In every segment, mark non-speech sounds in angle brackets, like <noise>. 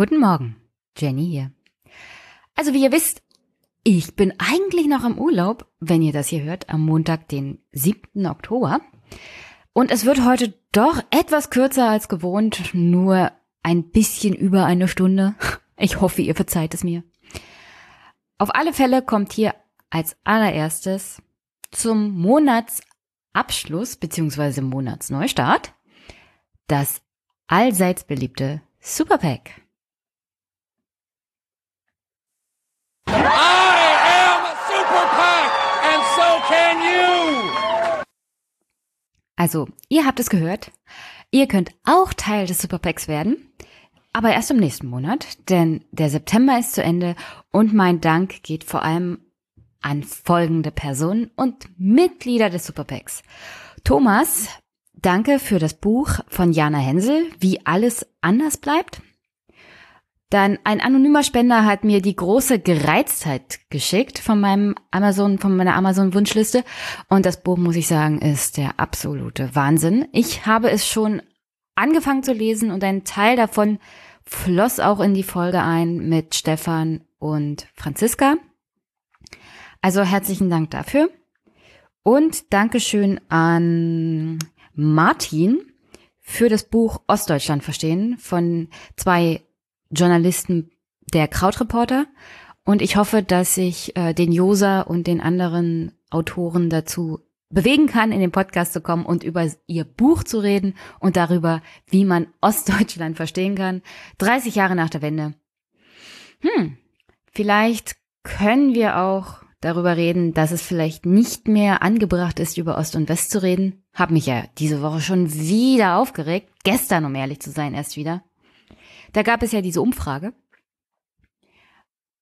Guten Morgen, Jenny hier. Also wie ihr wisst, ich bin eigentlich noch im Urlaub, wenn ihr das hier hört, am Montag, den 7. Oktober. Und es wird heute doch etwas kürzer als gewohnt, nur ein bisschen über eine Stunde. Ich hoffe, ihr verzeiht es mir. Auf alle Fälle kommt hier als allererstes zum Monatsabschluss bzw. Monatsneustart das allseits beliebte Superpack. I am Superpack and so can you. Also, ihr habt es gehört. Ihr könnt auch Teil des Superpacks werden, aber erst im nächsten Monat, denn der September ist zu Ende und mein Dank geht vor allem an folgende Personen und Mitglieder des Superpacks. Thomas, danke für das Buch von Jana Hensel, wie alles anders bleibt. Dann ein anonymer Spender hat mir die große Gereiztheit geschickt von meinem Amazon, von meiner Amazon Wunschliste. Und das Buch, muss ich sagen, ist der absolute Wahnsinn. Ich habe es schon angefangen zu lesen und ein Teil davon floss auch in die Folge ein mit Stefan und Franziska. Also herzlichen Dank dafür. Und Dankeschön an Martin für das Buch Ostdeutschland verstehen von zwei Journalisten der Krautreporter. Und ich hoffe, dass ich äh, den Josa und den anderen Autoren dazu bewegen kann, in den Podcast zu kommen und über ihr Buch zu reden und darüber, wie man Ostdeutschland verstehen kann. 30 Jahre nach der Wende. Hm, vielleicht können wir auch darüber reden, dass es vielleicht nicht mehr angebracht ist, über Ost und West zu reden. Hab mich ja diese Woche schon wieder aufgeregt. Gestern, um ehrlich zu sein, erst wieder. Da gab es ja diese Umfrage,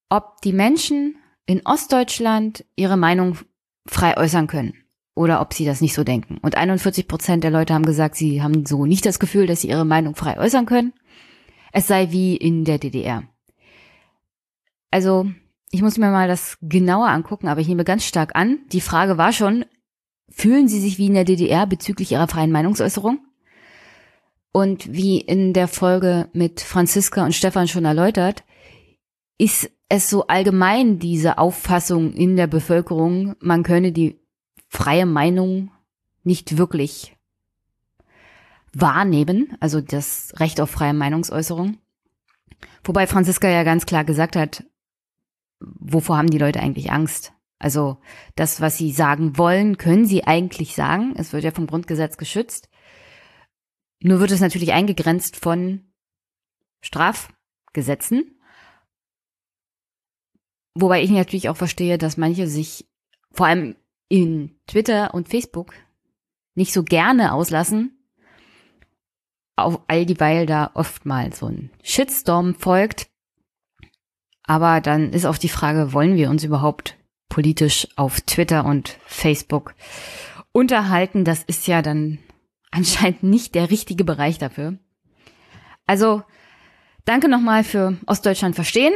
ob die Menschen in Ostdeutschland ihre Meinung frei äußern können oder ob sie das nicht so denken. Und 41 Prozent der Leute haben gesagt, sie haben so nicht das Gefühl, dass sie ihre Meinung frei äußern können. Es sei wie in der DDR. Also, ich muss mir mal das genauer angucken, aber ich nehme ganz stark an, die Frage war schon, fühlen Sie sich wie in der DDR bezüglich Ihrer freien Meinungsäußerung? Und wie in der Folge mit Franziska und Stefan schon erläutert, ist es so allgemein diese Auffassung in der Bevölkerung, man könne die freie Meinung nicht wirklich wahrnehmen, also das Recht auf freie Meinungsäußerung. Wobei Franziska ja ganz klar gesagt hat, wovor haben die Leute eigentlich Angst? Also das, was sie sagen wollen, können sie eigentlich sagen. Es wird ja vom Grundgesetz geschützt. Nur wird es natürlich eingegrenzt von Strafgesetzen. Wobei ich natürlich auch verstehe, dass manche sich vor allem in Twitter und Facebook nicht so gerne auslassen, auf all dieweil da oftmals so ein Shitstorm folgt. Aber dann ist auch die Frage, wollen wir uns überhaupt politisch auf Twitter und Facebook unterhalten? Das ist ja dann anscheinend nicht der richtige Bereich dafür. Also, danke nochmal für Ostdeutschland verstehen.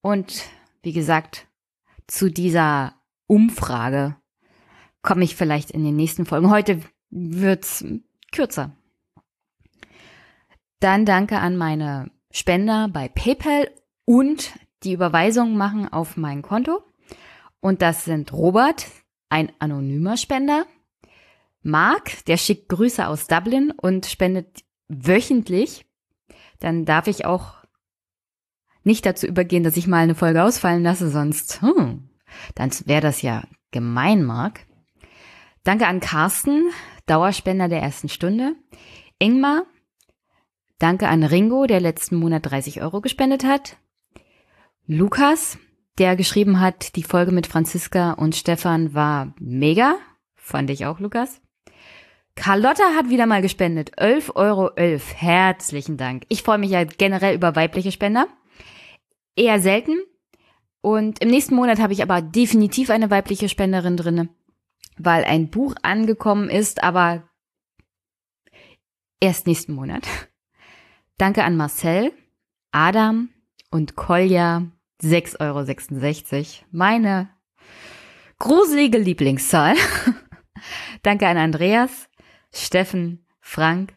Und wie gesagt, zu dieser Umfrage komme ich vielleicht in den nächsten Folgen. Heute wird's kürzer. Dann danke an meine Spender bei PayPal und die Überweisungen machen auf mein Konto. Und das sind Robert, ein anonymer Spender, Mark, der schickt Grüße aus Dublin und spendet wöchentlich, dann darf ich auch nicht dazu übergehen, dass ich mal eine Folge ausfallen lasse, sonst, hm, dann wäre das ja gemein, Mark. Danke an Carsten, Dauerspender der ersten Stunde. Ingmar, danke an Ringo, der letzten Monat 30 Euro gespendet hat. Lukas, der geschrieben hat, die Folge mit Franziska und Stefan war mega. Fand ich auch, Lukas. Carlotta hat wieder mal gespendet. 11,11 Euro. Herzlichen Dank. Ich freue mich ja generell über weibliche Spender. Eher selten. Und im nächsten Monat habe ich aber definitiv eine weibliche Spenderin drinne, weil ein Buch angekommen ist, aber erst nächsten Monat. Danke an Marcel, Adam und Kolja. 6,66 Euro. Meine gruselige Lieblingszahl. <laughs> Danke an Andreas, Steffen, Frank,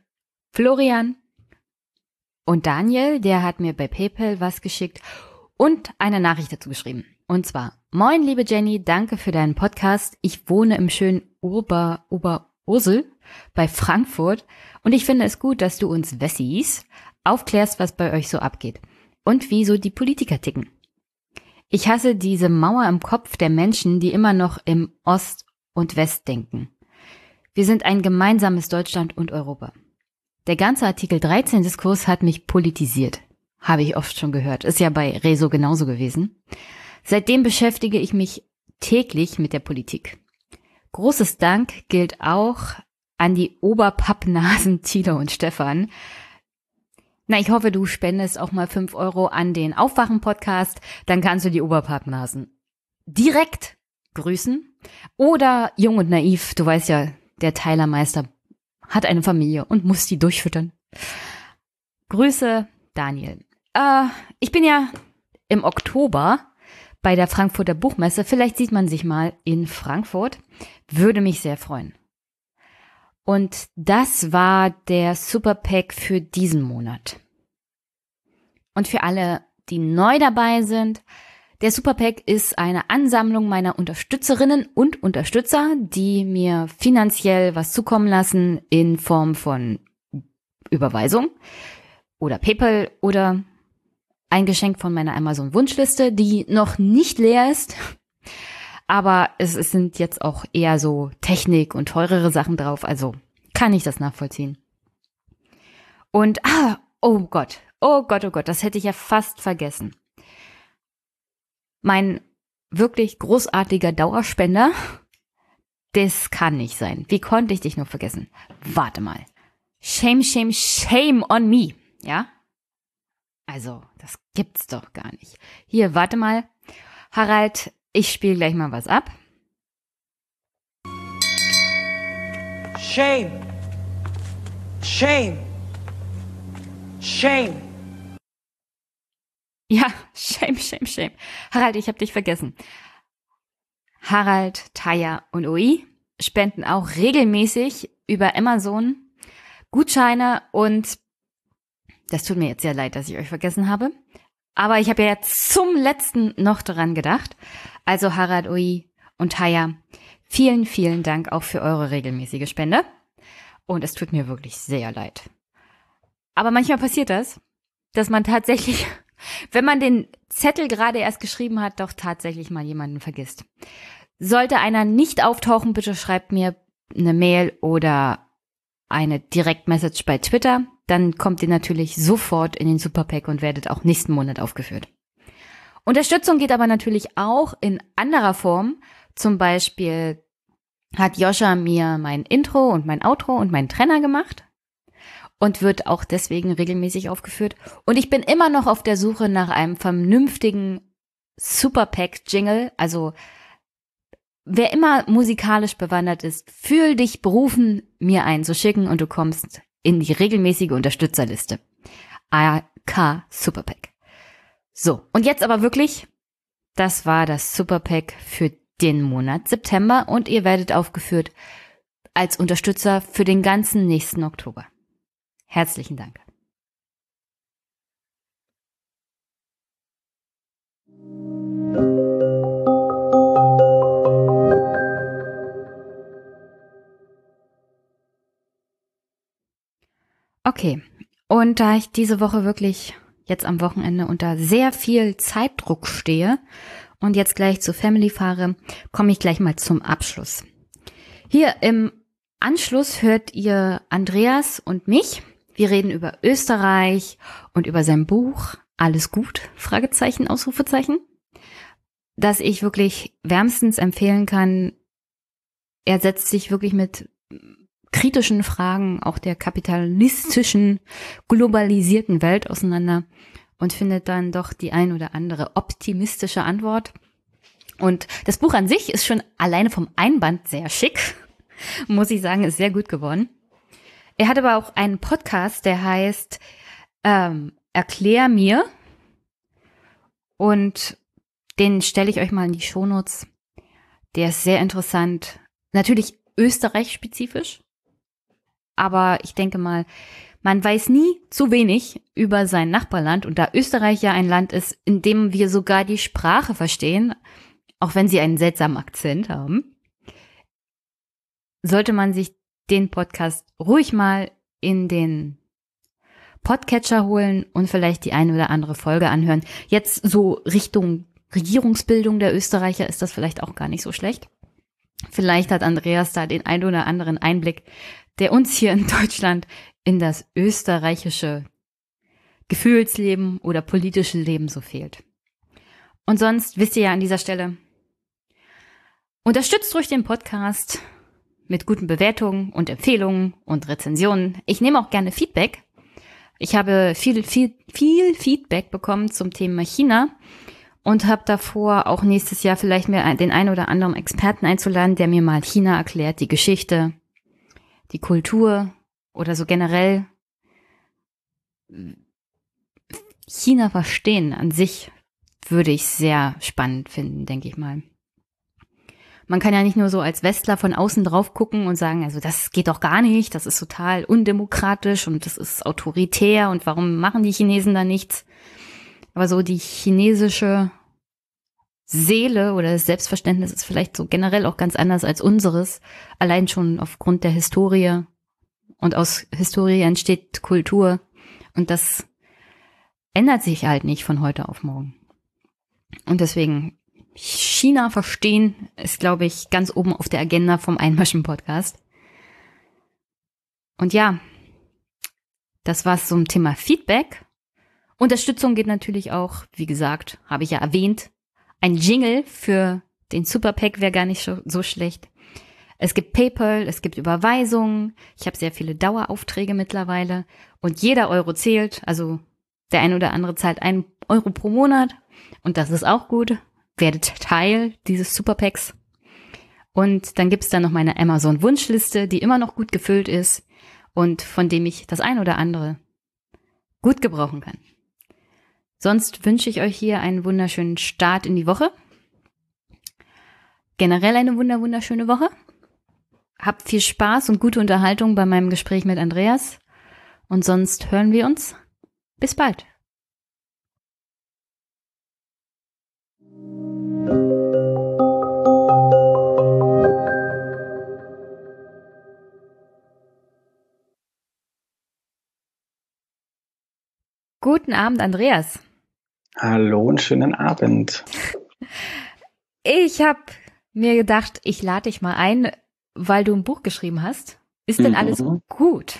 Florian, Und Daniel, der hat mir bei PayPal was geschickt und eine Nachricht dazu geschrieben. Und zwar, Moin, liebe Jenny, danke für deinen Podcast. Ich wohne im schönen Ober, Oberursel bei Frankfurt und ich finde es gut, dass du uns Wessis aufklärst, was bei euch so abgeht und wie so die Politiker ticken. Ich hasse diese Mauer im Kopf der Menschen, die immer noch im Ost und West denken. Wir sind ein gemeinsames Deutschland und Europa. Der ganze Artikel 13 Diskurs hat mich politisiert. Habe ich oft schon gehört. Ist ja bei Rezo genauso gewesen. Seitdem beschäftige ich mich täglich mit der Politik. Großes Dank gilt auch an die Oberpappnasen <laughs> Thilo und Stefan. Na, ich hoffe, du spendest auch mal fünf Euro an den Aufwachen-Podcast. Dann kannst du die Oberpappnasen direkt grüßen. Oder Jung und Naiv, du weißt ja, der Teilermeister hat eine Familie und muss die durchfüttern. Grüße, Daniel. Äh, ich bin ja im Oktober bei der Frankfurter Buchmesse. Vielleicht sieht man sich mal in Frankfurt. Würde mich sehr freuen. Und das war der Superpack für diesen Monat. Und für alle, die neu dabei sind, der Superpack ist eine Ansammlung meiner Unterstützerinnen und Unterstützer, die mir finanziell was zukommen lassen in Form von Überweisung oder PayPal oder ein Geschenk von meiner Amazon Wunschliste, die noch nicht leer ist. Aber es, es sind jetzt auch eher so Technik und teurere Sachen drauf, also kann ich das nachvollziehen. Und, ah, oh Gott, oh Gott, oh Gott, das hätte ich ja fast vergessen. Mein wirklich großartiger Dauerspender, das kann nicht sein. Wie konnte ich dich nur vergessen? Warte mal. Shame, shame, shame on me. Ja? Also, das gibt's doch gar nicht. Hier, warte mal. Harald, ich spiele gleich mal was ab. Shame. Shame. Shame. Ja, <laughs> shame, shame, shame. Harald, ich habe dich vergessen. Harald, Taya und Ui spenden auch regelmäßig über Amazon Gutscheine und das tut mir jetzt sehr leid, dass ich euch vergessen habe. Aber ich habe ja zum letzten noch daran gedacht. Also Harald, Ui und Taya, vielen, vielen Dank auch für eure regelmäßige Spende. Und es tut mir wirklich sehr leid. Aber manchmal passiert das, dass man tatsächlich wenn man den Zettel gerade erst geschrieben hat, doch tatsächlich mal jemanden vergisst. Sollte einer nicht auftauchen, bitte schreibt mir eine Mail oder eine Direktmessage bei Twitter. Dann kommt ihr natürlich sofort in den Superpack und werdet auch nächsten Monat aufgeführt. Unterstützung geht aber natürlich auch in anderer Form. Zum Beispiel hat Joscha mir mein Intro und mein Outro und meinen Trenner gemacht und wird auch deswegen regelmäßig aufgeführt. Und ich bin immer noch auf der Suche nach einem vernünftigen Superpack-Jingle. Also wer immer musikalisch bewandert ist, fühl dich berufen, mir einen zu schicken und du kommst in die regelmäßige Unterstützerliste. AK Superpack. So, und jetzt aber wirklich, das war das Superpack für den Monat September und ihr werdet aufgeführt als Unterstützer für den ganzen nächsten Oktober. Herzlichen Dank. Okay, und da ich diese Woche wirklich jetzt am Wochenende unter sehr viel Zeitdruck stehe und jetzt gleich zur Family fahre, komme ich gleich mal zum Abschluss. Hier im Anschluss hört ihr Andreas und mich wir reden über Österreich und über sein Buch Alles gut? Fragezeichen, Ausrufezeichen. Das ich wirklich wärmstens empfehlen kann. Er setzt sich wirklich mit kritischen Fragen auch der kapitalistischen, globalisierten Welt auseinander und findet dann doch die ein oder andere optimistische Antwort. Und das Buch an sich ist schon alleine vom Einband sehr schick, <laughs> muss ich sagen, ist sehr gut geworden. Er hat aber auch einen Podcast, der heißt ähm, Erklär mir. Und den stelle ich euch mal in die Shownotes. Der ist sehr interessant. Natürlich Österreich-spezifisch. Aber ich denke mal, Man weiß nie zu wenig über sein Nachbarland und da Österreich ja ein Land ist, in dem wir sogar die Sprache verstehen, auch wenn sie einen seltsamen Akzent haben, sollte man sich den Podcast ruhig mal in den Podcatcher holen und vielleicht die eine oder andere Folge anhören. Jetzt so Richtung Regierungsbildung der Österreicher ist das vielleicht auch gar nicht so schlecht. Vielleicht hat Andreas da den ein oder anderen Einblick, der uns hier in Deutschland in das österreichische Gefühlsleben oder politische Leben so fehlt. Und sonst wisst ihr ja an dieser Stelle, unterstützt ruhig den Podcast mit guten Bewertungen und Empfehlungen und Rezensionen. Ich nehme auch gerne Feedback. Ich habe viel, viel, viel Feedback bekommen zum Thema China und habe davor auch nächstes Jahr vielleicht mir den einen oder anderen Experten einzuladen, der mir mal China erklärt, die Geschichte, die Kultur oder so generell China verstehen an sich würde ich sehr spannend finden, denke ich mal man kann ja nicht nur so als Westler von außen drauf gucken und sagen, also das geht doch gar nicht, das ist total undemokratisch und das ist autoritär und warum machen die Chinesen da nichts? Aber so die chinesische Seele oder das Selbstverständnis ist vielleicht so generell auch ganz anders als unseres, allein schon aufgrund der Historie. Und aus Historie entsteht Kultur und das ändert sich halt nicht von heute auf morgen. Und deswegen China verstehen ist, glaube ich, ganz oben auf der Agenda vom Einmaschen-Podcast. Und ja, das war's zum Thema Feedback. Unterstützung geht natürlich auch, wie gesagt, habe ich ja erwähnt. Ein Jingle für den Superpack wäre gar nicht so, schlecht. Es gibt PayPal, es gibt Überweisungen. Ich habe sehr viele Daueraufträge mittlerweile. Und jeder Euro zählt. Also der eine oder andere zahlt einen Euro pro Monat. Und das ist auch gut werdet Teil dieses Superpacks. Und dann gibt's da noch meine Amazon-Wunschliste, die immer noch gut gefüllt ist und von dem ich das ein oder andere gut gebrauchen kann. Sonst wünsche ich euch hier einen wunderschönen Start in die Woche. Generell eine wunder wunderschöne Woche. Habt viel Spaß und gute Unterhaltung bei meinem Gespräch mit Andreas. Und sonst hören wir uns. Bis bald. Guten Abend, Andreas. Hallo und schönen Abend. Ich habe mir gedacht, ich lade dich mal ein, weil du ein Buch geschrieben hast. Ist denn mhm. alles gut?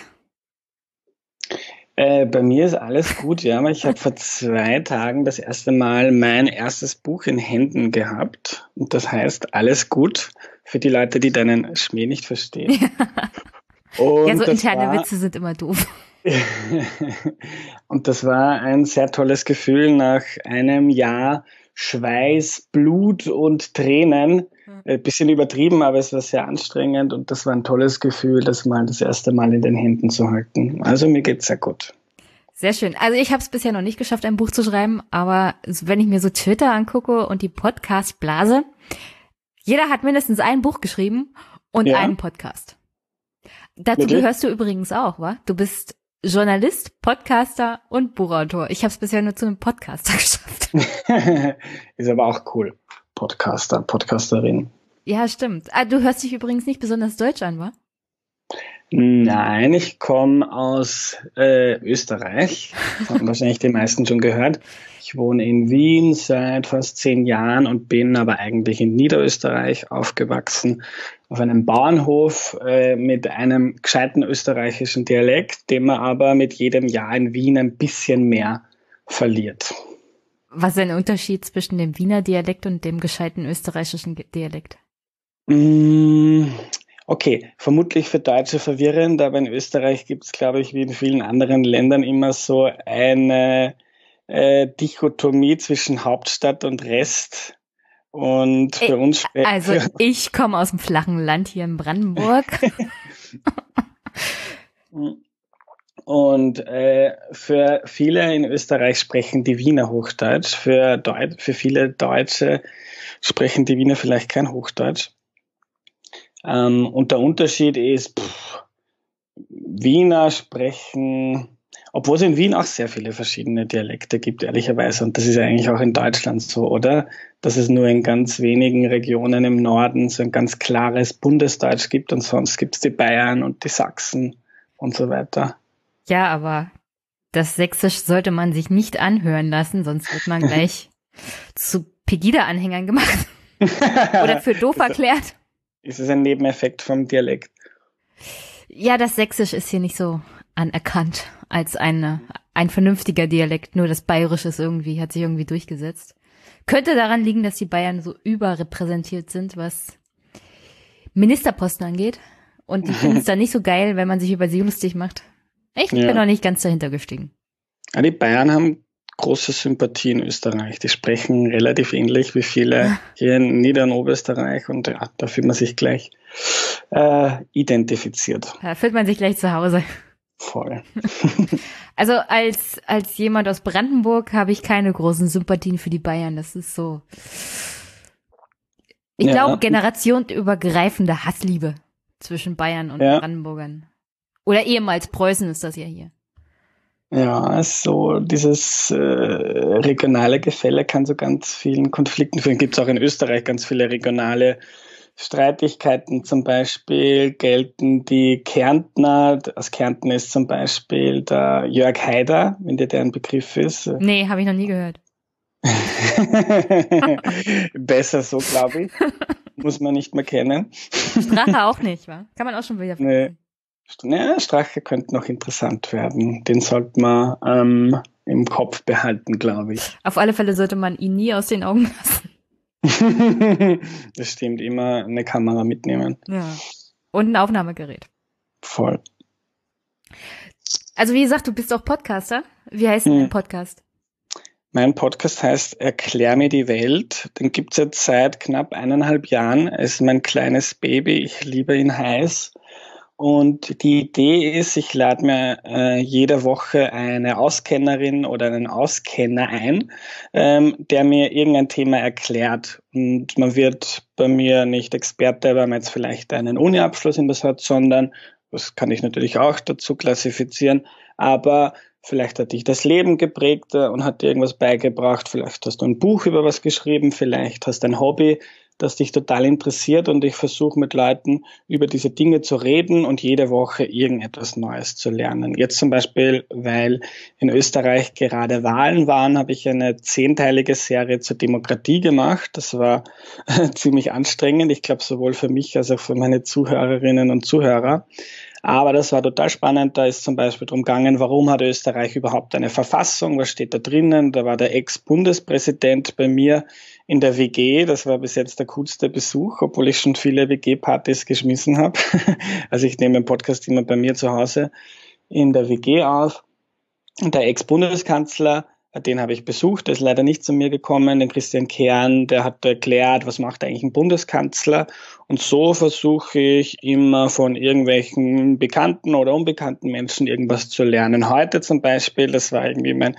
Äh, bei mir ist alles gut, ja. Aber ich habe vor zwei Tagen das erste Mal mein erstes Buch in Händen gehabt. Und das heißt Alles gut für die Leute, die deinen Schmäh nicht verstehen. <laughs> ja, so interne war, Witze sind immer doof. <laughs> und das war ein sehr tolles Gefühl nach einem Jahr Schweiß, Blut und Tränen ein äh, bisschen übertrieben, aber es war sehr anstrengend und das war ein tolles Gefühl, das mal das erste Mal in den Händen zu halten. Also mir geht's sehr gut. Sehr schön. Also ich habe es bisher noch nicht geschafft, ein Buch zu schreiben, aber wenn ich mir so Twitter angucke und die Podcast-Blase, jeder hat mindestens ein Buch geschrieben und ja. einen Podcast. Dazu gehörst du übrigens auch, wa? Du bist Journalist, Podcaster und Buchautor. Ich habe es bisher nur zu einem Podcaster <laughs> geschafft. <laughs> Ist aber auch cool. Podcaster, Podcasterin. Ja, stimmt. Ah, du hörst dich übrigens nicht besonders deutsch an, wa? Nein, ich komme aus äh, Österreich. Das <laughs> haben wahrscheinlich die meisten schon gehört. Ich wohne in Wien seit fast zehn Jahren und bin aber eigentlich in Niederösterreich aufgewachsen, auf einem Bauernhof äh, mit einem gescheiten österreichischen Dialekt, den man aber mit jedem Jahr in Wien ein bisschen mehr verliert. Was ist der Unterschied zwischen dem Wiener Dialekt und dem gescheiten österreichischen Dialekt? Mm, okay, vermutlich für Deutsche verwirrend, aber in Österreich gibt es, glaube ich, wie in vielen anderen Ländern immer so eine äh, Dichotomie zwischen Hauptstadt und Rest. Und für uns. Also ich komme aus dem flachen Land hier in Brandenburg. <laughs> Und äh, für viele in Österreich sprechen die Wiener Hochdeutsch. Für, Deut für viele Deutsche sprechen die Wiener vielleicht kein Hochdeutsch. Ähm, und der Unterschied ist, pff, Wiener sprechen, obwohl es in Wien auch sehr viele verschiedene Dialekte gibt, ehrlicherweise. Und das ist ja eigentlich auch in Deutschland so, oder? Dass es nur in ganz wenigen Regionen im Norden so ein ganz klares Bundesdeutsch gibt und sonst gibt es die Bayern und die Sachsen und so weiter. Ja, aber das Sächsisch sollte man sich nicht anhören lassen, sonst wird man <laughs> gleich zu Pegida-Anhängern gemacht. <laughs> Oder für doof erklärt. Ist es ein Nebeneffekt vom Dialekt? Ja, das Sächsisch ist hier nicht so anerkannt als eine, ein vernünftiger Dialekt. Nur das Bayerische ist irgendwie, hat sich irgendwie durchgesetzt. Könnte daran liegen, dass die Bayern so überrepräsentiert sind, was Ministerposten angeht. Und die finden es <laughs> dann nicht so geil, wenn man sich über sie lustig macht. Ich ja. bin noch nicht ganz dahinter gestiegen. Ja, die Bayern haben große Sympathie in Österreich. Die sprechen relativ ähnlich wie viele hier in Nieder- und Oberösterreich und ja, da fühlt man sich gleich äh, identifiziert. Da fühlt man sich gleich zu Hause. Voll. <laughs> also als, als jemand aus Brandenburg habe ich keine großen Sympathien für die Bayern. Das ist so. Ich ja. glaube, generationenübergreifende Hassliebe zwischen Bayern und ja. Brandenburgern. Oder ehemals Preußen ist das ja hier. Ja, so dieses äh, regionale Gefälle kann zu ganz vielen Konflikten führen. Gibt es auch in Österreich ganz viele regionale Streitigkeiten. Zum Beispiel gelten die Kärntner, aus Kärnten ist zum Beispiel der Jörg Haider, wenn dir der ein Begriff ist. Nee, habe ich noch nie gehört. <laughs> Besser so, glaube ich. Muss man nicht mehr kennen. Strache auch <laughs> nicht, wa? Kann man auch schon wieder. Nee. Ja, Strache könnte noch interessant werden. Den sollte man ähm, im Kopf behalten, glaube ich. Auf alle Fälle sollte man ihn nie aus den Augen lassen. <laughs> das stimmt, immer eine Kamera mitnehmen. Ja. Und ein Aufnahmegerät. Voll. Also wie gesagt, du bist auch Podcaster. Wie heißt hm. dein Podcast? Mein Podcast heißt Erklär mir die Welt. Den gibt es jetzt seit knapp eineinhalb Jahren. Er ist mein kleines Baby. Ich liebe ihn heiß. Und die Idee ist, ich lade mir äh, jede Woche eine Auskennerin oder einen Auskenner ein, ähm, der mir irgendein Thema erklärt. Und man wird bei mir nicht Experte, weil man jetzt vielleicht einen Uni-Abschluss in das hat, sondern, das kann ich natürlich auch dazu klassifizieren, aber vielleicht hat dich das Leben geprägt äh, und hat dir irgendwas beigebracht, vielleicht hast du ein Buch über was geschrieben, vielleicht hast du ein Hobby, das dich total interessiert und ich versuche mit Leuten über diese Dinge zu reden und jede Woche irgendetwas Neues zu lernen. Jetzt zum Beispiel, weil in Österreich gerade Wahlen waren, habe ich eine zehnteilige Serie zur Demokratie gemacht. Das war <laughs> ziemlich anstrengend, ich glaube sowohl für mich als auch für meine Zuhörerinnen und Zuhörer. Aber das war total spannend. Da ist zum Beispiel drum gegangen, warum hat Österreich überhaupt eine Verfassung? Was steht da drinnen? Da war der Ex-Bundespräsident bei mir in der WG. Das war bis jetzt der coolste Besuch, obwohl ich schon viele WG-Partys geschmissen habe. <laughs> also ich nehme den Podcast immer bei mir zu Hause in der WG auf. Der Ex-Bundeskanzler den habe ich besucht, der ist leider nicht zu mir gekommen. Den Christian Kern, der hat erklärt, was macht eigentlich ein Bundeskanzler. Und so versuche ich immer von irgendwelchen bekannten oder unbekannten Menschen irgendwas zu lernen. Heute zum Beispiel, das war irgendwie mein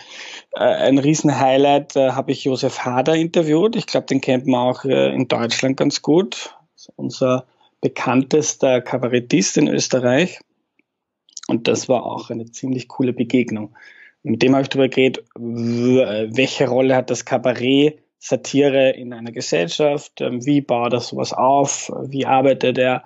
äh, ein Riesen-Highlight, äh, habe ich Josef Hader interviewt. Ich glaube, den kennt man auch äh, in Deutschland ganz gut. unser bekanntester Kabarettist in Österreich. Und das war auch eine ziemlich coole Begegnung. Mit dem habe ich darüber geredet, welche Rolle hat das Kabarett, Satire in einer Gesellschaft, ähm, wie baut er sowas auf, wie arbeitet er.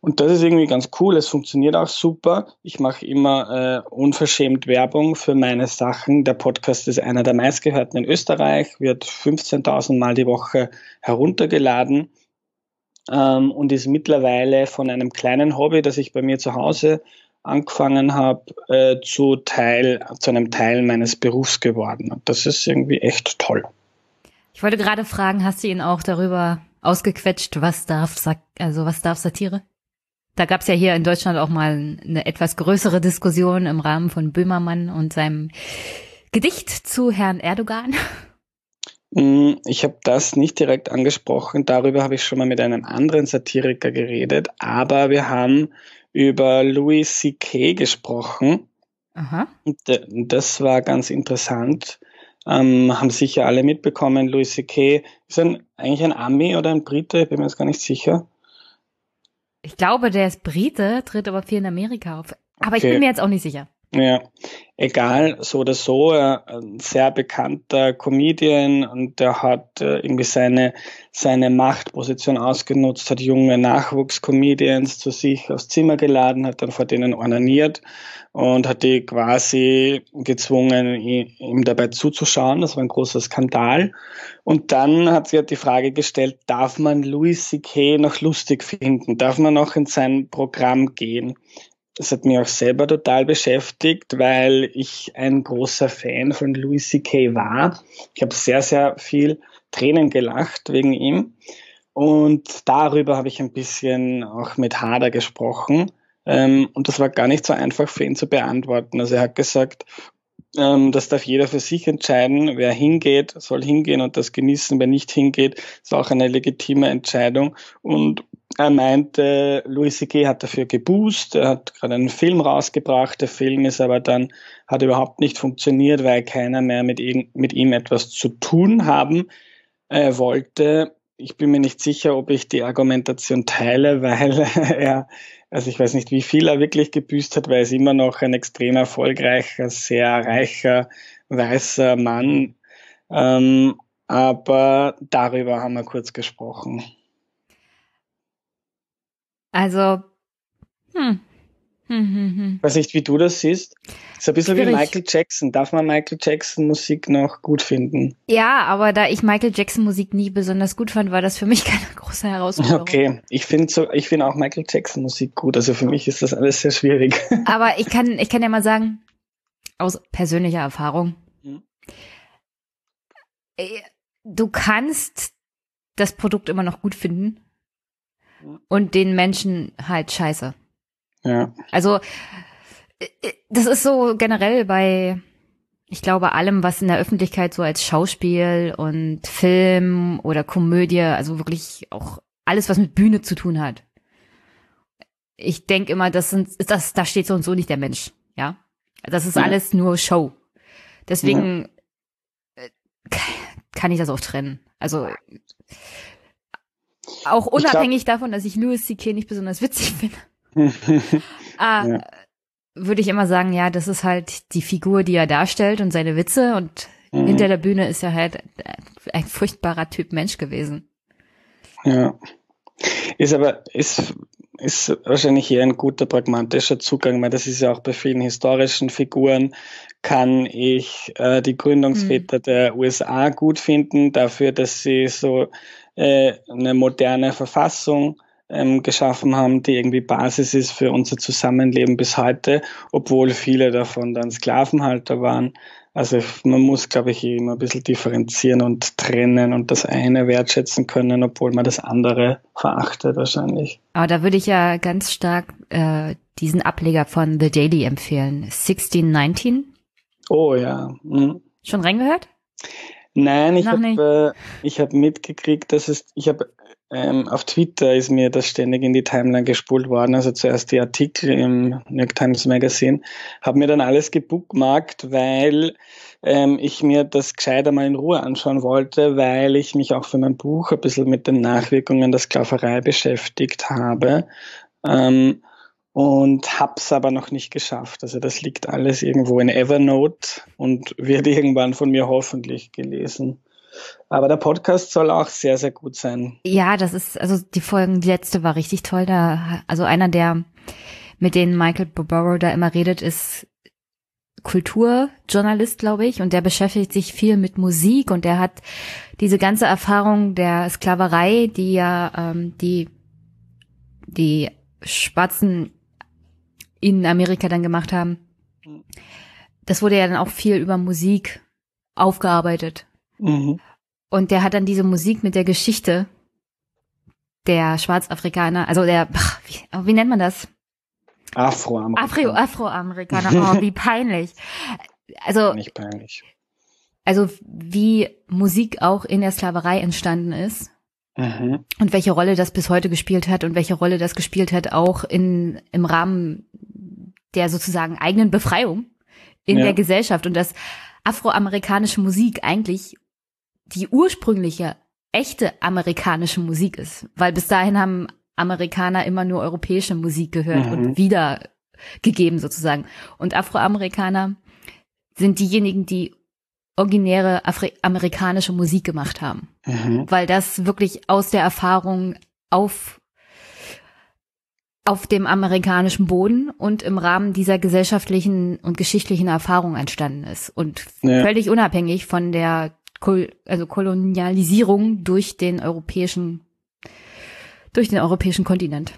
Und das ist irgendwie ganz cool, es funktioniert auch super. Ich mache immer äh, unverschämt Werbung für meine Sachen. Der Podcast ist einer der meistgehörten in Österreich, wird 15.000 Mal die Woche heruntergeladen ähm, und ist mittlerweile von einem kleinen Hobby, das ich bei mir zu Hause angefangen habe, äh, zu Teil, zu einem Teil meines Berufs geworden. Und das ist irgendwie echt toll. Ich wollte gerade fragen, hast du ihn auch darüber ausgequetscht, was darf, also was darf Satire? Da gab es ja hier in Deutschland auch mal eine etwas größere Diskussion im Rahmen von Böhmermann und seinem Gedicht zu Herrn Erdogan. Mm, ich habe das nicht direkt angesprochen. Darüber habe ich schon mal mit einem anderen Satiriker geredet. Aber wir haben über Louis C.K. gesprochen. Aha. Und das war ganz interessant. Ähm, haben sicher alle mitbekommen. Louis C.K. ist ein, eigentlich ein Ami oder ein Brite, ich bin mir jetzt gar nicht sicher. Ich glaube, der ist Brite, tritt aber viel in Amerika auf. Aber ich bin mir jetzt auch nicht sicher. Ja, egal, so oder so, ein sehr bekannter Comedian und der hat äh, irgendwie seine, seine Machtposition ausgenutzt, hat junge Nachwuchscomedians zu sich aufs Zimmer geladen, hat dann vor denen ornaniert und hat die quasi gezwungen, ihm dabei zuzuschauen. Das war ein großer Skandal. Und dann hat sie halt die Frage gestellt, darf man Louis C.K. noch lustig finden? Darf man noch in sein Programm gehen? Das hat mich auch selber total beschäftigt, weil ich ein großer Fan von Louis C.K. war. Ich habe sehr, sehr viel Tränen gelacht wegen ihm. Und darüber habe ich ein bisschen auch mit Hader gesprochen. Ähm, und das war gar nicht so einfach für ihn zu beantworten. Also er hat gesagt, ähm, das darf jeder für sich entscheiden. Wer hingeht, soll hingehen und das genießen. Wer nicht hingeht, ist auch eine legitime Entscheidung. Und er meinte, Louis C.K. hat dafür geboost, er hat gerade einen Film rausgebracht, der Film ist aber dann, hat überhaupt nicht funktioniert, weil keiner mehr mit ihm, mit ihm etwas zu tun haben äh, wollte. Ich bin mir nicht sicher, ob ich die Argumentation teile, <laughs> weil er, also ich weiß nicht, wie viel er wirklich gebüßt hat, weil er ist immer noch ein extrem erfolgreicher, sehr reicher, weißer Mann. Ähm, aber darüber haben wir kurz gesprochen. Also, hm. Hm, hm, hm. Weiß nicht, wie du das siehst. Ist ein bisschen Schwierig. wie Michael Jackson. Darf man Michael Jackson Musik noch gut finden? Ja, aber da ich Michael Jackson Musik nie besonders gut fand, war das für mich <laughs> keine große Herausforderung. Okay, ich finde so, ich finde auch Michael Jackson Musik gut. Also für mich ist das alles sehr schwierig. <laughs> Aber ich kann, ich kann ja mal sagen, aus persönlicher Erfahrung, hm. Äh, du kannst das Produkt immer noch gut finden und den Menschen halt scheiße. Ja. Also, äh, das ist so generell bei, ich glaube, allem, was in der Öffentlichkeit so als Schauspiel und Film oder Komödie, also wirklich auch alles, was mit Bühne zu tun hat. Ich denke immer, das sind, das, da steht so und so nicht der Mensch, ja. Das ist ja. alles nur Show. Deswegen ja. Äh, kann ich das auch trennen. Also auch unabhängig glaub, davon, dass ich Louis C.K. nicht besonders witzig <laughs> finde. <laughs> ah, ja. Würde ich immer sagen, ja, das ist halt die Figur, die er darstellt und seine Witze und mhm. hinter der Bühne ist er halt ein furchtbarer Typ Mensch gewesen. Ja. Ist aber, ist, ist wahrscheinlich eher ein guter pragmatischer Zugang, weil das ist ja auch bei vielen historischen Figuren, kann ich äh, die Gründungsväter mhm. der USA gut finden, dafür, dass sie so äh, eine moderne Verfassung ähm, geschaffen haben, die irgendwie Basis ist für unser Zusammenleben bis heute, obwohl viele davon dann Sklavenhalter waren. Also man muss, glaube ich, immer ein bisschen differenzieren und trennen und das eine wertschätzen können, obwohl man das andere verachtet wahrscheinlich. Aber da würde ich ja ganz stark äh, diesen Ableger von The Daily empfehlen. 1619. Oh ja. Hm. Schon reingehört? Nein, ich habe äh, ich hab mitgekriegt, dass es, ich habe ähm, auf Twitter ist mir das ständig in die Timeline gespult worden, also zuerst die Artikel im New York Times Magazine, habe mir dann alles gebookmarkt, weil ähm, ich mir das gescheiter mal in Ruhe anschauen wollte, weil ich mich auch für mein Buch ein bisschen mit den Nachwirkungen der Sklaverei beschäftigt habe. Ähm, und hab's aber noch nicht geschafft. Also das liegt alles irgendwo in Evernote und wird irgendwann von mir hoffentlich gelesen. Aber der Podcast soll auch sehr, sehr gut sein. Ja, das ist, also die Folgen, die letzte war richtig toll. Da, also einer, der mit denen Michael Barbaro da immer redet, ist Kulturjournalist, glaube ich, und der beschäftigt sich viel mit Musik und der hat diese ganze Erfahrung der Sklaverei, die ja ähm, die die Schwarzen in Amerika dann gemacht haben. Das wurde ja dann auch viel über Musik aufgearbeitet. Mhm. Und der hat dann diese Musik mit der Geschichte der Schwarzafrikaner, also der, wie, wie nennt man das? Afroamerikaner. Afro, Afroamerikaner, <laughs> oh, wie peinlich. Also, nicht peinlich. Also, wie Musik auch in der Sklaverei entstanden ist. Mhm. Und welche Rolle das bis heute gespielt hat und welche Rolle das gespielt hat auch in, im Rahmen der sozusagen eigenen Befreiung in ja. der Gesellschaft und dass afroamerikanische Musik eigentlich die ursprüngliche echte amerikanische Musik ist, weil bis dahin haben Amerikaner immer nur europäische Musik gehört mhm. und wieder gegeben sozusagen. Und Afroamerikaner sind diejenigen, die originäre Afri amerikanische Musik gemacht haben. Mhm. Weil das wirklich aus der Erfahrung auf auf dem amerikanischen Boden und im Rahmen dieser gesellschaftlichen und geschichtlichen Erfahrung entstanden ist und ja. völlig unabhängig von der Kol also Kolonialisierung durch den europäischen durch den europäischen Kontinent.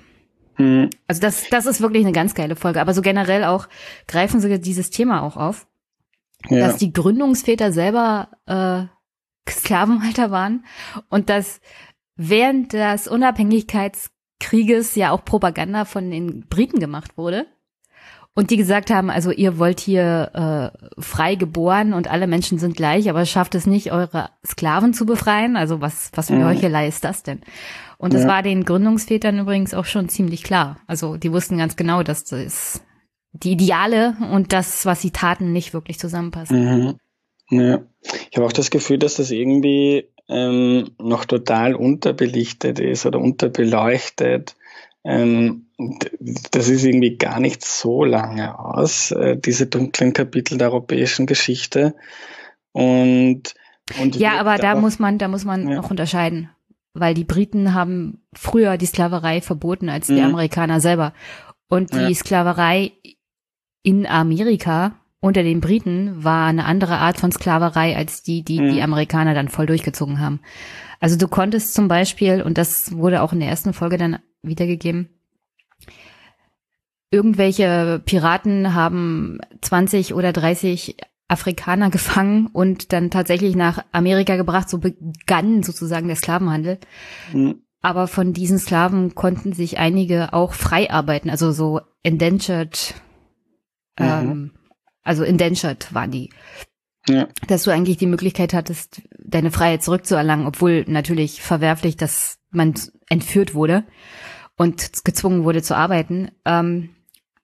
Mhm. Also das das ist wirklich eine ganz geile Folge, aber so generell auch greifen sie dieses Thema auch auf, ja. dass die Gründungsväter selber äh, Sklavenhalter waren und dass während des Unabhängigkeits Krieges ja auch Propaganda von den Briten gemacht wurde. Und die gesagt haben, also ihr wollt hier äh, frei geboren und alle Menschen sind gleich, aber schafft es nicht, eure Sklaven zu befreien. Also was, was für eine mhm. Heuchelei ist das denn? Und das ja. war den Gründungsvätern übrigens auch schon ziemlich klar. Also die wussten ganz genau, dass das die Ideale und das, was sie taten, nicht wirklich zusammenpassen. Mhm. Ja. Ich habe auch das Gefühl, dass das irgendwie ähm, noch total unterbelichtet ist oder unterbeleuchtet. Ähm, das ist irgendwie gar nicht so lange aus, äh, diese dunklen Kapitel der europäischen Geschichte. Und, und ja, aber da muss man, da muss man ja. noch unterscheiden, weil die Briten haben früher die Sklaverei verboten als die mhm. Amerikaner selber. Und die ja. Sklaverei in Amerika unter den Briten war eine andere Art von Sklaverei als die, die mhm. die Amerikaner dann voll durchgezogen haben. Also du konntest zum Beispiel, und das wurde auch in der ersten Folge dann wiedergegeben, irgendwelche Piraten haben 20 oder 30 Afrikaner <laughs> gefangen und dann tatsächlich nach Amerika gebracht. So begann sozusagen der Sklavenhandel. Mhm. Aber von diesen Sklaven konnten sich einige auch frei arbeiten, also so indentured mhm. ähm, also indentured waren die. Ja. Dass du eigentlich die Möglichkeit hattest, deine Freiheit zurückzuerlangen, obwohl natürlich verwerflich, dass man entführt wurde und gezwungen wurde zu arbeiten. Ähm,